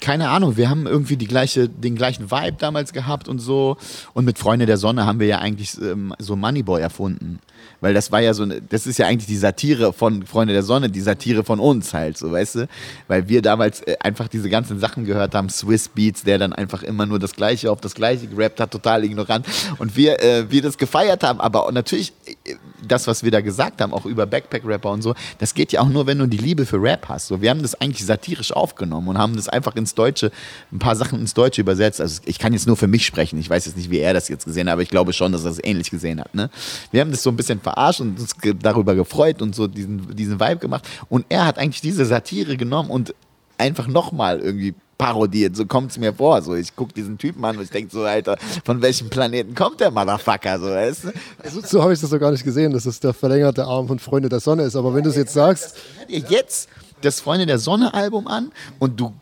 keine Ahnung, wir haben irgendwie die gleiche, den gleichen Vibe damals gehabt und so. Und mit Freunde der Sonne haben wir ja eigentlich ähm, so Moneyboy erfunden. Weil das war ja so, das ist ja eigentlich die Satire von Freunde der Sonne, die Satire von uns halt, so weißt du? Weil wir damals äh, einfach diese ganzen Sachen gehört haben, Swiss Beats, der dann einfach immer nur das Gleiche auf das Gleiche gerappt hat, total ignorant. Und wir, äh, wir das gefeiert haben, aber natürlich, äh, das, was wir da gesagt haben, auch über Backpack-Rapper und so, das geht ja auch nur, wenn du die Liebe für Rap hast. So, wir haben das eigentlich satirisch aufgenommen und haben das einfach ins Deutsche, ein paar Sachen ins Deutsche übersetzt. Also ich kann jetzt nur für mich sprechen. Ich weiß jetzt nicht, wie er das jetzt gesehen hat, aber ich glaube schon, dass er es ähnlich gesehen hat. Ne? Wir haben das so ein bisschen verarscht und uns ge- darüber gefreut und so diesen, diesen Vibe gemacht. Und er hat eigentlich diese Satire genommen und einfach nochmal irgendwie parodiert. So kommt es mir vor. So, ich gucke diesen Typen an und ich denke so, Alter, von welchem Planeten kommt der Motherfucker? So, weißt du? So, so habe ich das doch gar nicht gesehen, dass es der verlängerte Arm von Freunde der Sonne ist. Aber wenn du es jetzt sagst, ihr jetzt das Freunde der Sonne Album an und du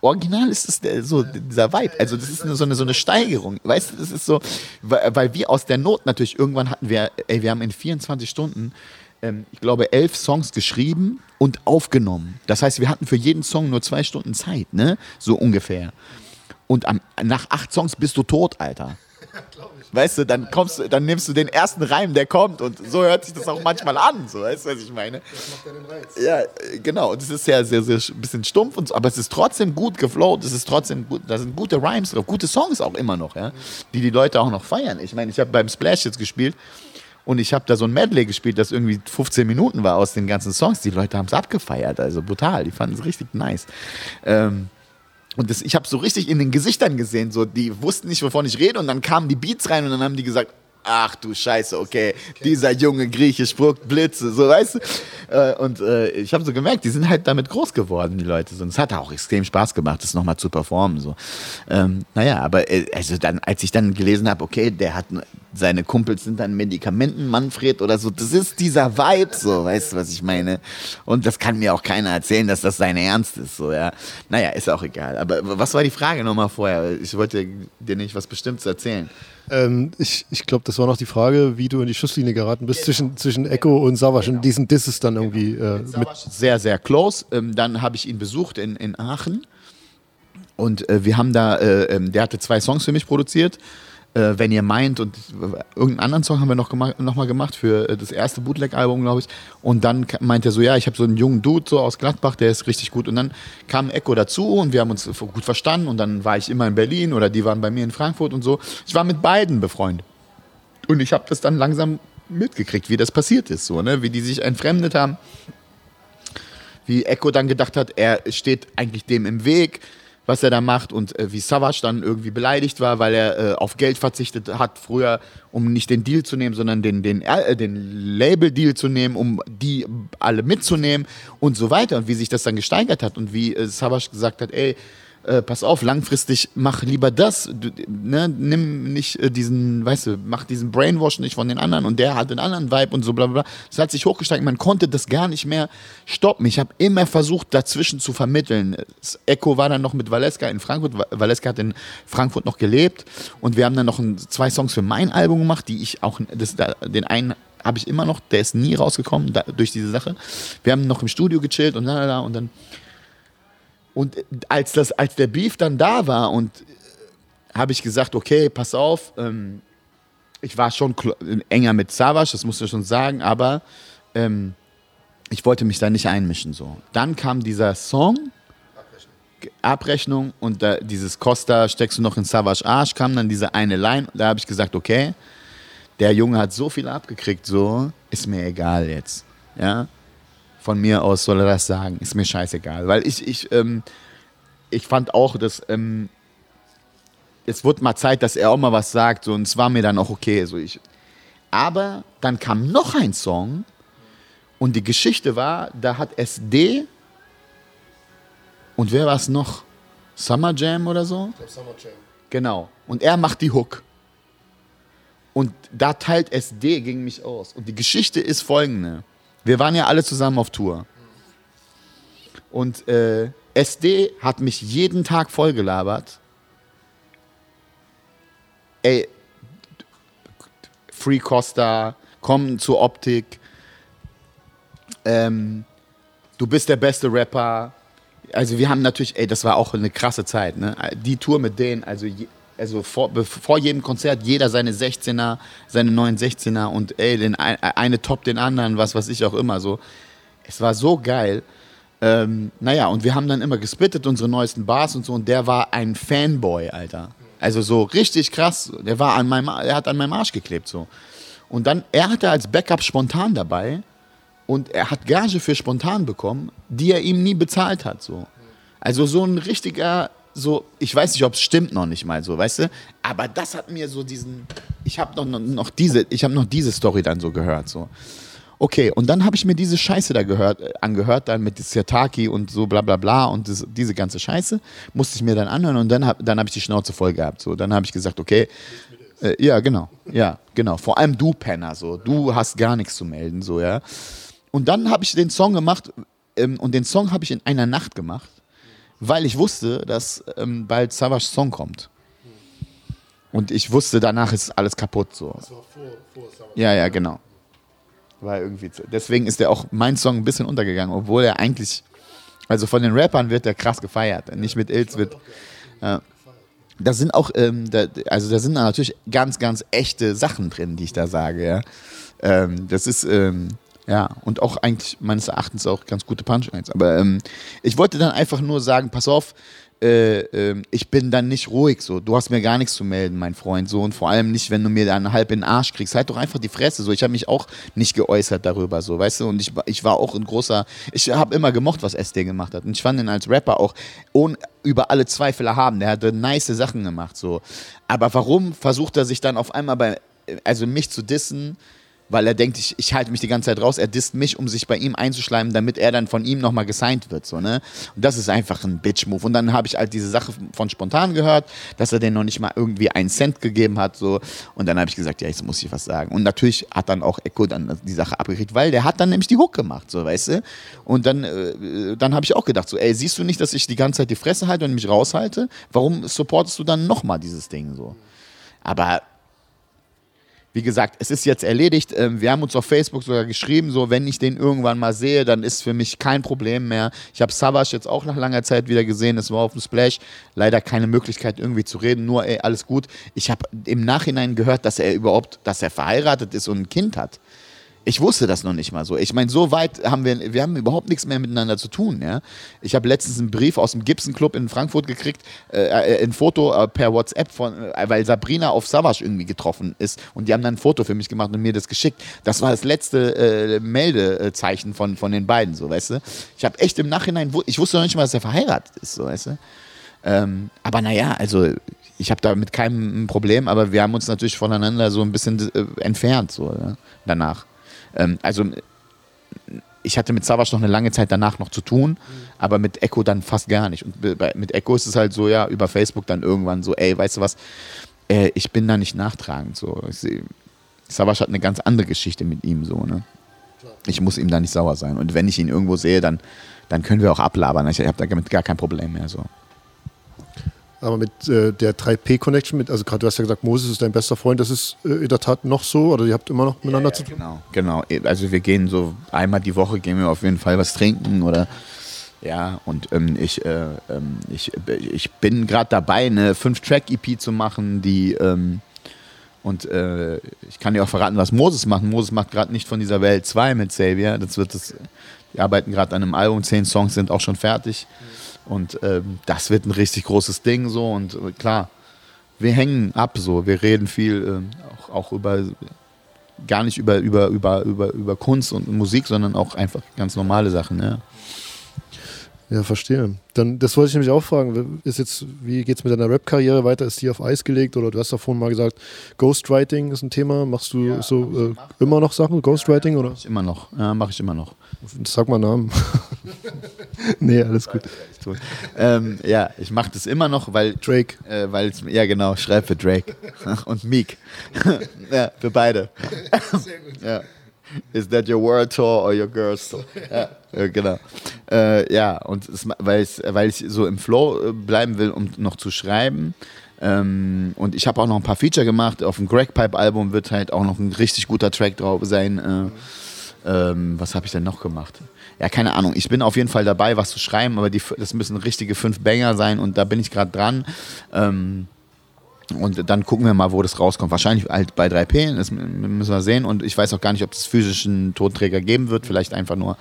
original ist es der, so dieser Vibe. Also das ist so, eine, so eine Steigerung. Weißt du, das ist so, weil, weil wir aus der Not natürlich irgendwann hatten wir, ey, wir haben in 24 Stunden ähm, ich glaube, elf Songs geschrieben und aufgenommen. Das heißt, wir hatten für jeden Song nur zwei Stunden Zeit, ne? So ungefähr. Und am, nach acht Songs bist du tot, Alter. Weißt du, dann kommst du, dann nimmst du den ersten Reim, der kommt und so hört sich das auch manchmal an, so, weißt du, was ich meine? Ja, äh, genau. Und es ist ja sehr, sehr ein bisschen stumpf und so, aber es ist trotzdem gut geflowt, es ist trotzdem gut, da sind gute Rhymes drauf, gute Songs auch immer noch, ja, die die Leute auch noch feiern. Ich meine, ich habe beim Splash jetzt gespielt und ich habe da so ein Medley gespielt, das irgendwie 15 Minuten war aus den ganzen Songs. Die Leute haben es abgefeiert, also brutal, die fanden es richtig nice. Ähm, und das, ich habe so richtig in den Gesichtern gesehen, so die wussten nicht, wovon ich rede. Und dann kamen die Beats rein und dann haben die gesagt, ach du Scheiße, okay, dieser junge Grieche spuckt Blitze, so weißt du. Äh, Und äh, ich habe so gemerkt, die sind halt damit groß geworden, die Leute. So. Und es hat auch extrem Spaß gemacht, das nochmal zu performen. So. Ähm, naja, aber äh, also dann, als ich dann gelesen habe, okay, der hat seine Kumpels sind dann Medikamenten, Manfred oder so, das ist dieser Vibe, so, weißt du, was ich meine? Und das kann mir auch keiner erzählen, dass das sein Ernst ist, so, ja. Naja, ist auch egal. Aber was war die Frage nochmal vorher? Ich wollte dir nicht was Bestimmtes erzählen. Ähm, ich, ich glaube, das war noch die Frage, wie du in die Schusslinie geraten bist zwischen, zwischen Echo und Savage und diesen Disses dann irgendwie äh, mit. sehr, sehr close. Ähm, dann habe ich ihn besucht in, in Aachen. Und äh, wir haben da, äh, ähm, der hatte zwei Songs für mich produziert. Äh, Wenn ihr meint und irgendeinen anderen Song haben wir noch, gema noch mal gemacht für äh, das erste Bootleg-Album, glaube ich. Und dann meint er so, ja, ich habe so einen jungen Dude so aus Gladbach, der ist richtig gut. Und dann kam Echo dazu und wir haben uns gut verstanden. Und dann war ich immer in Berlin oder die waren bei mir in Frankfurt und so. Ich war mit beiden befreundet. Und ich habe das dann langsam mitgekriegt, wie das passiert ist, so, ne? wie die sich entfremdet haben. Wie Echo dann gedacht hat, er steht eigentlich dem im Weg, was er da macht und äh, wie Savage dann irgendwie beleidigt war, weil er äh, auf Geld verzichtet hat früher, um nicht den Deal zu nehmen, sondern den, den, äh, den Label-Deal zu nehmen, um die alle mitzunehmen und so weiter. Und wie sich das dann gesteigert hat und wie äh, Savage gesagt hat, ey, äh, pass auf, langfristig mach lieber das, du, ne, nimm nicht äh, diesen, weißt du, mach diesen Brainwash nicht von den anderen und der hat einen anderen Vibe und so bla bla. Das hat sich hochgesteigert, man konnte das gar nicht mehr stoppen. Ich habe immer versucht, dazwischen zu vermitteln. Das Echo war dann noch mit Valeska in Frankfurt, Va- Valeska hat in Frankfurt noch gelebt und wir haben dann noch ein, zwei Songs für mein Album gemacht, die ich auch, das, da, den einen habe ich immer noch, der ist nie rausgekommen da, durch diese Sache. Wir haben noch im Studio gechillt und la und dann und als, das, als der Beef dann da war und habe ich gesagt, okay, pass auf, ähm, ich war schon kl- enger mit Savage, das musst du schon sagen, aber ähm, ich wollte mich da nicht einmischen. So. Dann kam dieser Song, Abrechnung und da, dieses Costa steckst du noch in Savage Arsch, kam dann diese eine Line, da habe ich gesagt, okay, der Junge hat so viel abgekriegt, so, ist mir egal jetzt. Ja, von mir aus soll er das sagen, ist mir scheißegal. Weil ich, ich, ähm, ich fand auch, dass ähm, es wurde mal Zeit, dass er auch mal was sagt, so, und es war mir dann auch okay. So ich. Aber dann kam noch ein Song und die Geschichte war, da hat SD und wer war es noch? Summer Jam oder so? Genau. Und er macht die Hook. Und da teilt SD gegen mich aus. Und die Geschichte ist folgende. Wir waren ja alle zusammen auf Tour. Und äh, SD hat mich jeden Tag vollgelabert. Ey, Free Costa, komm zur Optik. Ähm, du bist der beste Rapper. Also wir haben natürlich, ey, das war auch eine krasse Zeit, ne? Die Tour mit denen, also, also vor, vor jedem Konzert jeder seine 16er, seine neuen 16er und ey, den, ein- eine top den anderen, was weiß ich auch immer so. Es war so geil. Ähm, naja, und wir haben dann immer gespittet, unsere neuesten Bars und so, und der war ein Fanboy, Alter. Also so richtig krass. Der war an meinem, er hat an meinem Arsch geklebt so. Und dann, er hatte als Backup spontan dabei und er hat Gage für spontan bekommen, die er ihm nie bezahlt hat. So. Also so ein richtiger, so, ich weiß nicht, ob es stimmt noch nicht mal so, weißt du? Aber das hat mir so diesen, ich habe noch, noch, diese, ich habe noch diese Story dann so gehört. So. Okay, und dann habe ich mir diese Scheiße da gehört, äh, angehört, dann mit Sirtaki und so bla bla bla und das, diese ganze Scheiße musste ich mir dann anhören und dann habe dann hab ich die Schnauze voll gehabt. So. Dann habe ich gesagt, okay, äh, ja, genau, ja, genau. Vor allem du, Penner, so. Du hast gar nichts zu melden, so, ja. Und dann habe ich den Song gemacht ähm, und den Song habe ich in einer Nacht gemacht, weil ich wusste, dass ähm, bald Savage Song kommt. Und ich wusste, danach ist alles kaputt, so. Ja, ja, genau. War irgendwie deswegen ist der auch mein Song ein bisschen untergegangen, obwohl er eigentlich, also von den Rappern wird der krass gefeiert, nicht mit Ilz wird. Ja. Da sind auch, ähm, da, also da sind natürlich ganz, ganz echte Sachen drin, die ich da sage, ja. Ähm, das ist, ähm, ja, und auch eigentlich meines Erachtens auch ganz gute Punchlines. Aber ähm, ich wollte dann einfach nur sagen, pass auf, äh, ähm, ich bin dann nicht ruhig so. Du hast mir gar nichts zu melden, mein Freund. So und vor allem nicht, wenn du mir dann halb in den Arsch kriegst. Halt doch einfach die Fresse. So, ich habe mich auch nicht geäußert darüber, so, weißt du. Und ich, war- ich war auch ein großer. Ich habe immer gemocht, was SD gemacht hat. Und ich fand ihn als Rapper auch ohne über alle Zweifel erhaben. Der hatte nice Sachen gemacht, so. Aber warum versucht er sich dann auf einmal bei, also mich zu dissen? Weil er denkt, ich, ich halte mich die ganze Zeit raus, er disst mich, um sich bei ihm einzuschleimen, damit er dann von ihm nochmal gesigned wird. So, ne? Und das ist einfach ein Bitch-Move. Und dann habe ich halt diese Sache von Spontan gehört, dass er den noch nicht mal irgendwie einen Cent gegeben hat. So. Und dann habe ich gesagt, ja, jetzt muss ich was sagen. Und natürlich hat dann auch Echo dann die Sache abgekriegt, weil der hat dann nämlich die Hook gemacht, so, weißt du? Und dann, äh, dann habe ich auch gedacht, so, ey, siehst du nicht, dass ich die ganze Zeit die Fresse halte und mich raushalte? Warum supportest du dann nochmal dieses Ding so? Aber wie gesagt, es ist jetzt erledigt. Ähm, Wir haben uns auf Facebook sogar geschrieben, so wenn ich den irgendwann mal sehe, dann ist für mich kein Problem mehr. Ich habe Savage jetzt auch nach langer Zeit wieder gesehen. Es war auf dem Splash. Leider keine Möglichkeit irgendwie zu reden. Nur ey, alles gut. Ich habe im Nachhinein gehört, dass er überhaupt, dass er verheiratet ist und ein Kind hat. Ich wusste das noch nicht mal so. Ich meine, so weit haben wir, wir haben überhaupt nichts mehr miteinander zu tun. Ja? Ich habe letztens einen Brief aus dem Gibson Club in Frankfurt gekriegt, äh, äh, ein Foto äh, per WhatsApp von, äh, weil Sabrina auf Savage irgendwie getroffen ist und die haben dann ein Foto für mich gemacht und mir das geschickt. Das war das letzte äh, Meldezeichen von, von den beiden, so weißt du. Ich habe echt im Nachhinein, ich wusste noch nicht mal, dass er verheiratet ist, so weißt du. Ähm, aber naja, also ich habe da mit keinem ein Problem, aber wir haben uns natürlich voneinander so ein bisschen äh, entfernt so ja, danach. Ähm, also ich hatte mit Savage noch eine lange Zeit danach noch zu tun, aber mit Echo dann fast gar nicht. Und bei- mit Echo ist es halt so, ja, über Facebook dann irgendwann so, ey, weißt du was, äh, ich bin da nicht nachtragend. So. Savage hat eine ganz andere Geschichte mit ihm so, ne? Ich muss ihm da nicht sauer sein. Und wenn ich ihn irgendwo sehe, dann, dann können wir auch ablabern. Ich habe damit gar kein Problem mehr. So. Aber mit äh, der 3P-Connection, mit, also gerade du hast ja gesagt, Moses ist dein bester Freund, das ist äh, in der Tat noch so oder ihr habt immer noch miteinander zu tun? Genau, genau. Also wir gehen so einmal die Woche gehen wir auf jeden Fall was trinken oder ja, und ähm, ich, äh, ähm, ich, ich bin gerade dabei, eine 5-Track-EP zu machen, die ähm, und äh, ich kann dir auch verraten, was Moses macht. Moses macht gerade nicht von dieser Welt 2 mit Xavier. Das wird das, die arbeiten gerade an einem Album, zehn Songs sind auch schon fertig. Und ähm, das wird ein richtig großes Ding so. Und äh, klar, wir hängen ab so. Wir reden viel ähm, auch, auch über gar nicht über, über, über, über, über Kunst und Musik, sondern auch einfach ganz normale Sachen. Ja. Ja, verstehe. Dann, das wollte ich nämlich auch fragen. Ist jetzt, wie geht's mit deiner Rap-Karriere weiter? Ist die auf Eis gelegt? Oder du hast doch vorhin mal gesagt, Ghostwriting ist ein Thema. Machst du so äh, immer noch Sachen, Ghostwriting? Oder? Ich immer noch. Ja, mache ich immer noch. Sag mal Namen. nee, alles gut. Ähm, ja, ich mache das immer noch, weil Drake. Äh, weil ja genau, schreib für Drake und Meek. ja, für beide. ja. Is that your world tour or your girls tour? Ja, genau. Äh, ja, und es, weil, ich, weil ich so im Flow äh, bleiben will, um noch zu schreiben. Ähm, und ich habe auch noch ein paar Feature gemacht. Auf dem Greg Pipe Album wird halt auch noch ein richtig guter Track drauf sein. Äh, ähm, was habe ich denn noch gemacht? Ja, keine Ahnung. Ich bin auf jeden Fall dabei, was zu schreiben, aber die, das müssen richtige fünf Banger sein und da bin ich gerade dran. Ähm, und dann gucken wir mal, wo das rauskommt. Wahrscheinlich halt bei 3P, das müssen wir sehen. Und ich weiß auch gar nicht, ob es physischen Tonträger geben wird. Vielleicht einfach nur,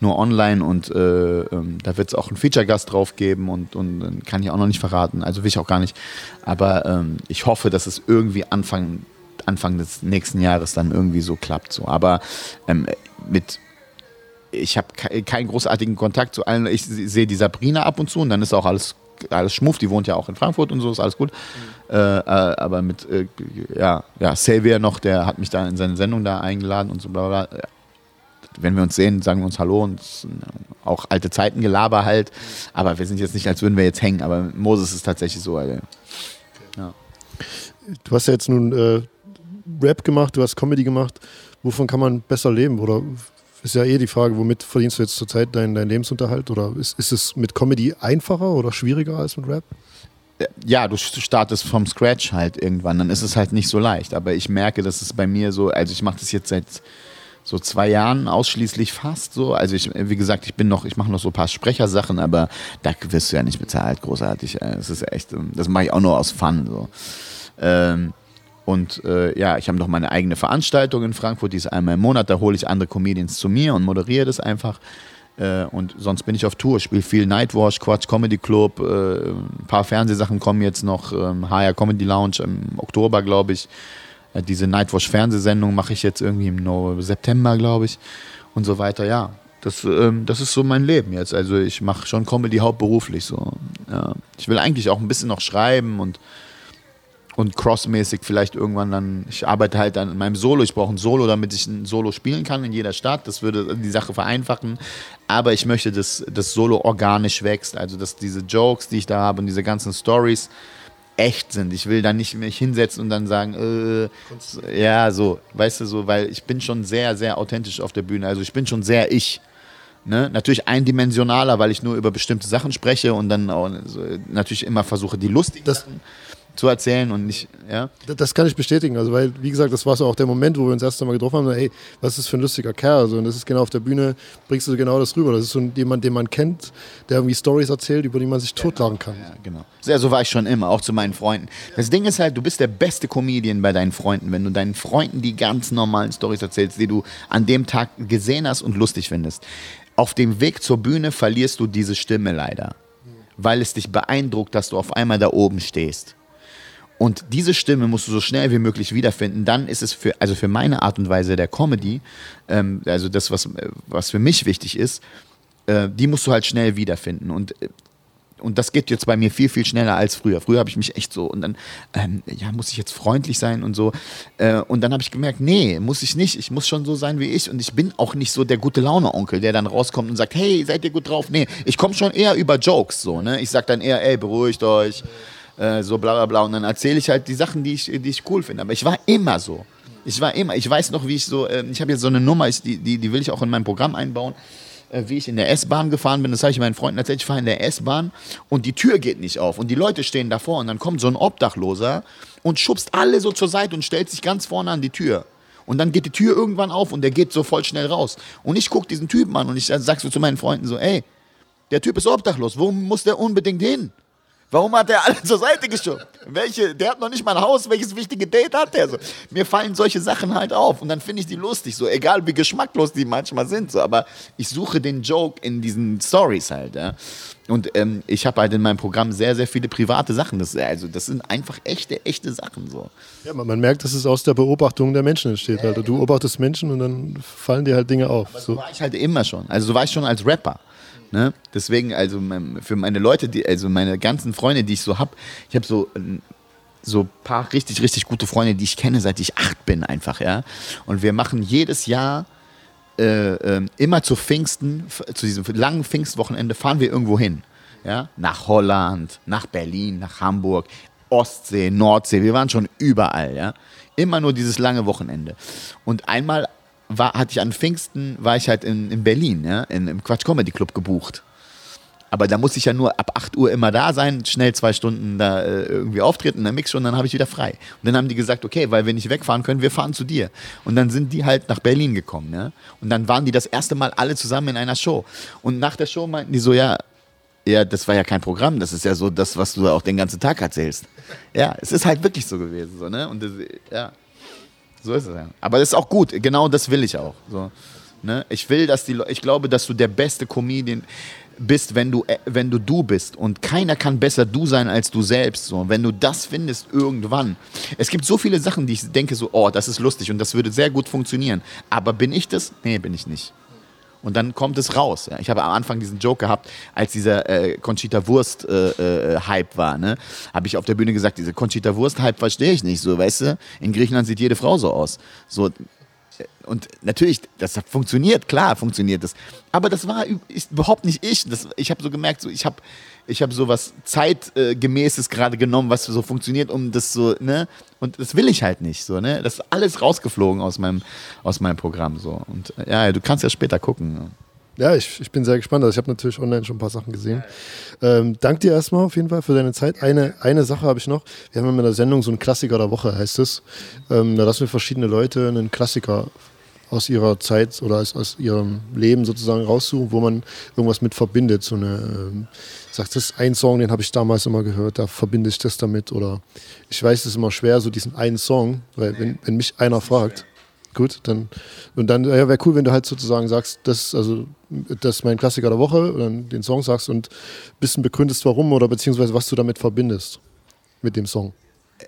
nur online. Und äh, ähm, da wird es auch einen Feature-Gast drauf geben. Und, und kann ich auch noch nicht verraten. Also will ich auch gar nicht. Aber ähm, ich hoffe, dass es irgendwie Anfang, Anfang des nächsten Jahres dann irgendwie so klappt. So. Aber ähm, mit ich habe ke keinen großartigen Kontakt zu allen. Ich sehe die Sabrina ab und zu und dann ist auch alles, alles schmuff. Die wohnt ja auch in Frankfurt und so, ist alles gut. Äh, äh, aber mit, äh, ja, ja, Xavier noch, der hat mich da in seine Sendung da eingeladen und so bla bla. bla. Wenn wir uns sehen, sagen wir uns Hallo und auch alte Zeiten Gelaber halt. Aber wir sind jetzt nicht, als würden wir jetzt hängen. Aber Moses ist tatsächlich so. Alter. Du hast ja jetzt nun äh, Rap gemacht, du hast Comedy gemacht. Wovon kann man besser leben? Oder ist ja eh die Frage, womit verdienst du jetzt zurzeit deinen, deinen Lebensunterhalt? Oder ist, ist es mit Comedy einfacher oder schwieriger als mit Rap? ja, du startest vom Scratch halt irgendwann, dann ist es halt nicht so leicht. Aber ich merke, dass es bei mir so, also ich mache das jetzt seit so zwei Jahren ausschließlich fast so. Also ich, wie gesagt, ich bin noch, ich mache noch so ein paar Sprechersachen, aber da wirst du ja nicht bezahlt, großartig. Das ist echt, das mache ich auch nur aus Fun so. Ähm, und äh, ja, ich habe noch meine eigene Veranstaltung in Frankfurt, die ist einmal im Monat, da hole ich andere Comedians zu mir und moderiere das einfach. Äh, und sonst bin ich auf Tour, spiele viel Nightwash, Quatsch Comedy Club, äh, ein paar Fernsehsachen kommen jetzt noch, ähm, HR Comedy Lounge im Oktober, glaube ich. Äh, diese Nightwash Fernsehsendung mache ich jetzt irgendwie im September, glaube ich. Und so weiter, ja. Das, ähm, das ist so mein Leben jetzt. Also ich mache schon Comedy hauptberuflich so. Ja. Ich will eigentlich auch ein bisschen noch schreiben und und crossmäßig vielleicht irgendwann dann, ich arbeite halt an meinem Solo, ich brauche ein Solo, damit ich ein Solo spielen kann in jeder Stadt, das würde die Sache vereinfachen, aber ich möchte, dass das Solo organisch wächst, also dass diese Jokes, die ich da habe und diese ganzen Stories echt sind. Ich will da nicht mich hinsetzen und dann sagen, äh, ja, so, weißt du, so, weil ich bin schon sehr, sehr authentisch auf der Bühne, also ich bin schon sehr ich. Ne? Natürlich eindimensionaler, weil ich nur über bestimmte Sachen spreche und dann auch so, natürlich immer versuche, die lustigen Das- Sachen zu erzählen und nicht, ja. Das kann ich bestätigen, also weil, wie gesagt, das war so auch der Moment, wo wir uns erst einmal getroffen haben, ey, was ist das für ein lustiger Kerl, so, und das ist genau auf der Bühne, bringst du genau das rüber, das ist so jemand, den man kennt, der irgendwie Stories erzählt, über die man sich totlachen kann. Ja, genau. Ja, so war ich schon immer, auch zu meinen Freunden. Das Ding ist halt, du bist der beste Comedian bei deinen Freunden, wenn du deinen Freunden die ganz normalen Stories erzählst, die du an dem Tag gesehen hast und lustig findest. Auf dem Weg zur Bühne verlierst du diese Stimme leider, weil es dich beeindruckt, dass du auf einmal da oben stehst. Und diese Stimme musst du so schnell wie möglich wiederfinden. Dann ist es für, also für meine Art und Weise der Comedy, ähm, also das, was, was für mich wichtig ist, äh, die musst du halt schnell wiederfinden. Und äh, und das geht jetzt bei mir viel, viel schneller als früher. Früher habe ich mich echt so und dann, ähm, ja, muss ich jetzt freundlich sein und so. Äh, und dann habe ich gemerkt, nee, muss ich nicht. Ich muss schon so sein wie ich. Und ich bin auch nicht so der gute Laune-Onkel, der dann rauskommt und sagt, hey, seid ihr gut drauf? Nee, ich komme schon eher über Jokes so, ne? Ich sag dann eher, ey, beruhigt euch, äh, so bla bla bla. Und dann erzähle ich halt die Sachen, die ich, die ich cool finde. Aber ich war immer so. Ich war immer, ich weiß noch, wie ich so, ähm, ich habe jetzt so eine Nummer, ich, die, die, die will ich auch in mein Programm einbauen äh, wie ich in der S-Bahn gefahren bin, das habe ich meinen Freunden erzählt, ich fahre in der S-Bahn und die Tür geht nicht auf und die Leute stehen davor und dann kommt so ein Obdachloser und schubst alle so zur Seite und stellt sich ganz vorne an die Tür. Und dann geht die Tür irgendwann auf und der geht so voll schnell raus. Und ich gucke diesen Typen an und ich sag so zu meinen Freunden so, ey, der Typ ist obdachlos, wo muss der unbedingt hin? Warum hat der alle zur Seite geschoben? Welche, der hat noch nicht mal ein Haus, welches wichtige Date hat der? So, mir fallen solche Sachen halt auf und dann finde ich die lustig, so egal wie geschmacklos die manchmal sind, so, aber ich suche den Joke in diesen Stories halt, ja. Und ähm, ich habe halt in meinem Programm sehr, sehr viele private Sachen. Das, also, das sind einfach echte, echte Sachen so. Ja, man, man merkt, dass es aus der Beobachtung der Menschen entsteht. Halt. Du beobachtest Menschen und dann fallen dir halt Dinge auf. So So. war ich halt immer schon. Also so war ich schon als Rapper. Ne? Deswegen, also für meine Leute, die, also meine ganzen Freunde, die ich so habe, ich habe so so paar richtig, richtig gute Freunde, die ich kenne, seit ich acht bin einfach, ja. Und wir machen jedes Jahr äh, ähm, immer zu Pfingsten, zu diesem langen Pfingstwochenende fahren wir irgendwo hin. Ja? Nach Holland, nach Berlin, nach Hamburg, Ostsee, Nordsee, wir waren schon überall, ja. Immer nur dieses lange Wochenende. Und einmal war, hatte ich an Pfingsten, war ich halt in, in Berlin, ja, in, im Quatsch Comedy Club gebucht. Aber da muss ich ja nur ab 8 Uhr immer da sein, schnell zwei Stunden da äh, irgendwie auftreten, der Mix und dann habe ich wieder frei. Und dann haben die gesagt, okay, weil wir nicht wegfahren können, wir fahren zu dir. Und dann sind die halt nach Berlin gekommen, ja. Und dann waren die das erste Mal alle zusammen in einer Show. Und nach der Show meinten die so, ja, ja, das war ja kein Programm, das ist ja so das, was du auch den ganzen Tag erzählst. Ja, es ist halt wirklich so gewesen, so, ne? Und das, ja, so ist es ja. Aber das ist auch gut, genau das will ich auch. So, ne? Ich will, dass die ich glaube, dass du der beste Comedian bist, wenn du, äh, wenn du du bist. Und keiner kann besser du sein als du selbst. So. Wenn du das findest irgendwann. Es gibt so viele Sachen, die ich denke so, oh, das ist lustig und das würde sehr gut funktionieren. Aber bin ich das? Nee, bin ich nicht. Und dann kommt es raus. Ich habe am Anfang diesen Joke gehabt, als dieser äh, Conchita Wurst äh, äh, war. Ne? Habe ich auf der Bühne gesagt, diese Conchita Wurst Hype verstehe ich nicht. So, weißt du, in Griechenland sieht jede Frau so aus. So, und natürlich, das funktioniert, klar funktioniert das. Aber das war überhaupt nicht ich. Das, ich habe so gemerkt, so, ich habe ich hab so was zeitgemäßes gerade genommen, was so funktioniert, um das so, ne? Und das will ich halt nicht, so, ne? Das ist alles rausgeflogen aus meinem, aus meinem Programm, so. Und ja, du kannst ja später gucken. Ja, ich, ich bin sehr gespannt. Also ich habe natürlich online schon ein paar Sachen gesehen. Ähm, dank dir erstmal auf jeden Fall für deine Zeit. Eine, eine Sache habe ich noch. Wir haben in der Sendung so einen Klassiker der Woche, heißt es. Ähm, da lassen wir verschiedene Leute einen Klassiker aus ihrer Zeit oder aus, aus ihrem Leben sozusagen raussuchen, wo man irgendwas mit verbindet. So eine, ähm, sagt, das ist ein Song, den habe ich damals immer gehört, da verbinde ich das damit. Oder ich weiß, es ist immer schwer, so diesen einen Song, weil wenn, wenn mich einer fragt, Gut, dann und dann ja, wäre cool, wenn du halt sozusagen sagst, das ist also das ist mein Klassiker der Woche oder den Song sagst und ein bisschen begründest, warum oder beziehungsweise was du damit verbindest mit dem Song.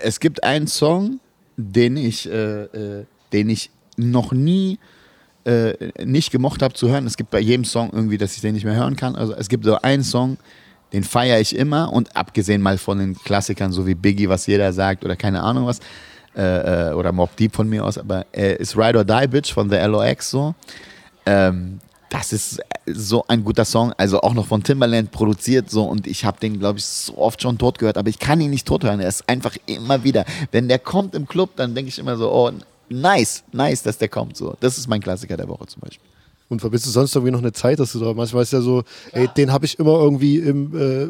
es gibt einen Song, den ich, äh, äh, den ich noch nie äh, nicht gemocht habe zu hören. Es gibt bei jedem Song irgendwie, dass ich den nicht mehr hören kann. Also es gibt so einen Song, den feiere ich immer und abgesehen mal von den Klassikern, so wie Biggie, was jeder sagt oder keine Ahnung was, äh, äh, oder Mob Deep von mir aus, aber äh, ist Ride or Die Bitch von The LOX so. Ähm, das ist so ein guter Song, also auch noch von Timbaland produziert so und ich habe den, glaube ich, so oft schon tot gehört, aber ich kann ihn nicht tot hören. Er ist einfach immer wieder, wenn der kommt im Club, dann denke ich immer so, oh, nice, nice, dass der kommt so. Das ist mein Klassiker der Woche zum Beispiel. Und verbindest du sonst irgendwie noch eine Zeit, dass du da manchmal ist ja so, ey, den habe ich immer irgendwie im, äh,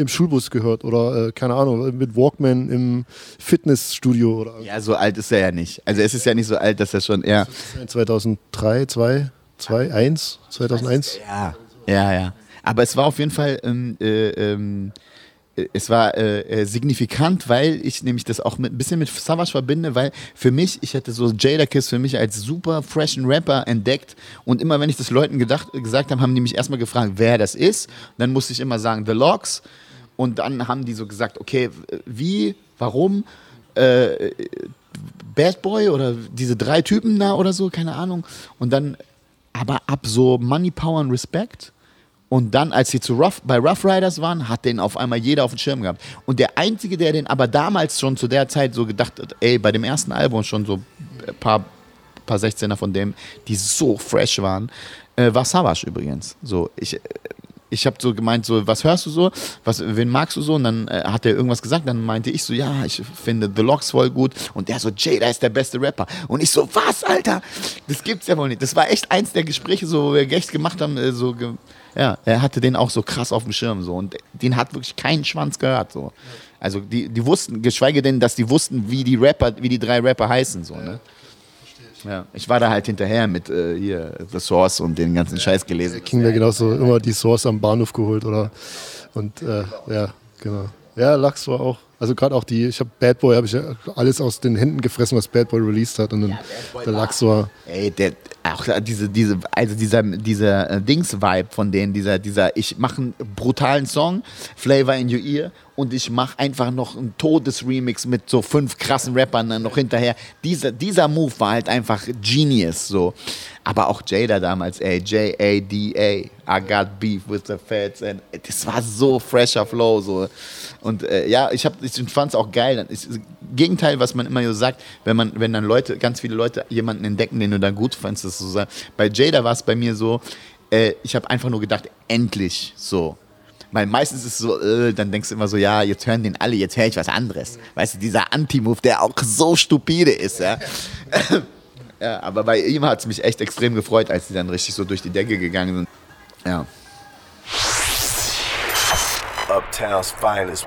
im Schulbus gehört oder äh, keine Ahnung, mit Walkman im Fitnessstudio oder Ja, so alt ist er ja nicht. Also es ist ja nicht so alt, dass er schon eher. 2003, 2, 2, 1, 2001. Ja, ja, ja. Aber es war auf jeden Fall, ähm, äh, ähm, äh, es war äh, äh, signifikant, weil ich nämlich das auch mit, ein bisschen mit Savage verbinde, weil für mich, ich hätte so Jada Kiss für mich als super freshen Rapper entdeckt und immer wenn ich das Leuten gedacht, gesagt habe, haben die mich erstmal gefragt, wer das ist. dann musste ich immer sagen, The Logs. Und dann haben die so gesagt, okay, wie, warum? Äh, Bad Boy oder diese drei Typen da oder so, keine Ahnung. Und dann aber ab so Money, Power und Respect. Und dann, als sie zu Rough, bei Rough Riders waren, hat den auf einmal jeder auf dem Schirm gehabt. Und der Einzige, der den aber damals schon zu der Zeit so gedacht hat, ey, bei dem ersten Album schon so ein paar, paar 16er von dem, die so fresh waren, äh, war Savage übrigens. So, ich, ich habe so gemeint, so, was hörst du so? Was, wen magst du so? Und dann äh, hat er irgendwas gesagt, dann meinte ich so, ja, ich finde The Locks voll gut. Und der so, Jada ist der beste Rapper. Und ich so, was, Alter? Das gibt's ja wohl nicht. Das war echt eins der Gespräche, so, wo wir echt gemacht haben, äh, so, ge ja, er hatte den auch so krass auf dem Schirm, so. Und den hat wirklich keinen Schwanz gehört, so. Also, die, die wussten, geschweige denn, dass die wussten, wie die Rapper, wie die drei Rapper heißen, so, ne? Ja, ich war da halt hinterher mit äh, hier The Source und den ganzen Scheiß gelesen. King wäre genauso immer die Source am Bahnhof geholt oder und äh, ja, genau. Ja, Lachs war auch, also gerade auch die, ich habe Bad Boy, habe ich ja alles aus den Händen gefressen, was Bad Boy released hat und dann der Lachs war. Ey, der, auch diese, diese, also dieser, dieser äh, Dings-Vibe von denen, dieser, dieser, ich mache einen brutalen Song, Flavor in Your Ear, und ich mache einfach noch einen Todesremix mit so fünf krassen Rappern dann noch hinterher. Dieser, dieser Move war halt einfach genius, so. Aber auch Jada damals, ey, J-A-D-A, I got beef with the feds, and das war so fresher Flow, so. Und äh, ja, ich, ich fand es auch geil. Das Gegenteil, was man immer so sagt, wenn man, wenn dann Leute, ganz viele Leute jemanden entdecken, den du dann gut fandest, so Bei Jada war es bei mir so, äh, ich habe einfach nur gedacht, endlich so. Weil meistens ist es so, äh, dann denkst du immer so, ja, jetzt hören den alle, jetzt höre ich was anderes. Weißt du, dieser Anti-Move, der auch so stupide ist, ja. ja aber bei ihm hat es mich echt extrem gefreut, als die dann richtig so durch die Decke gegangen sind. Ja. Uptown's finest.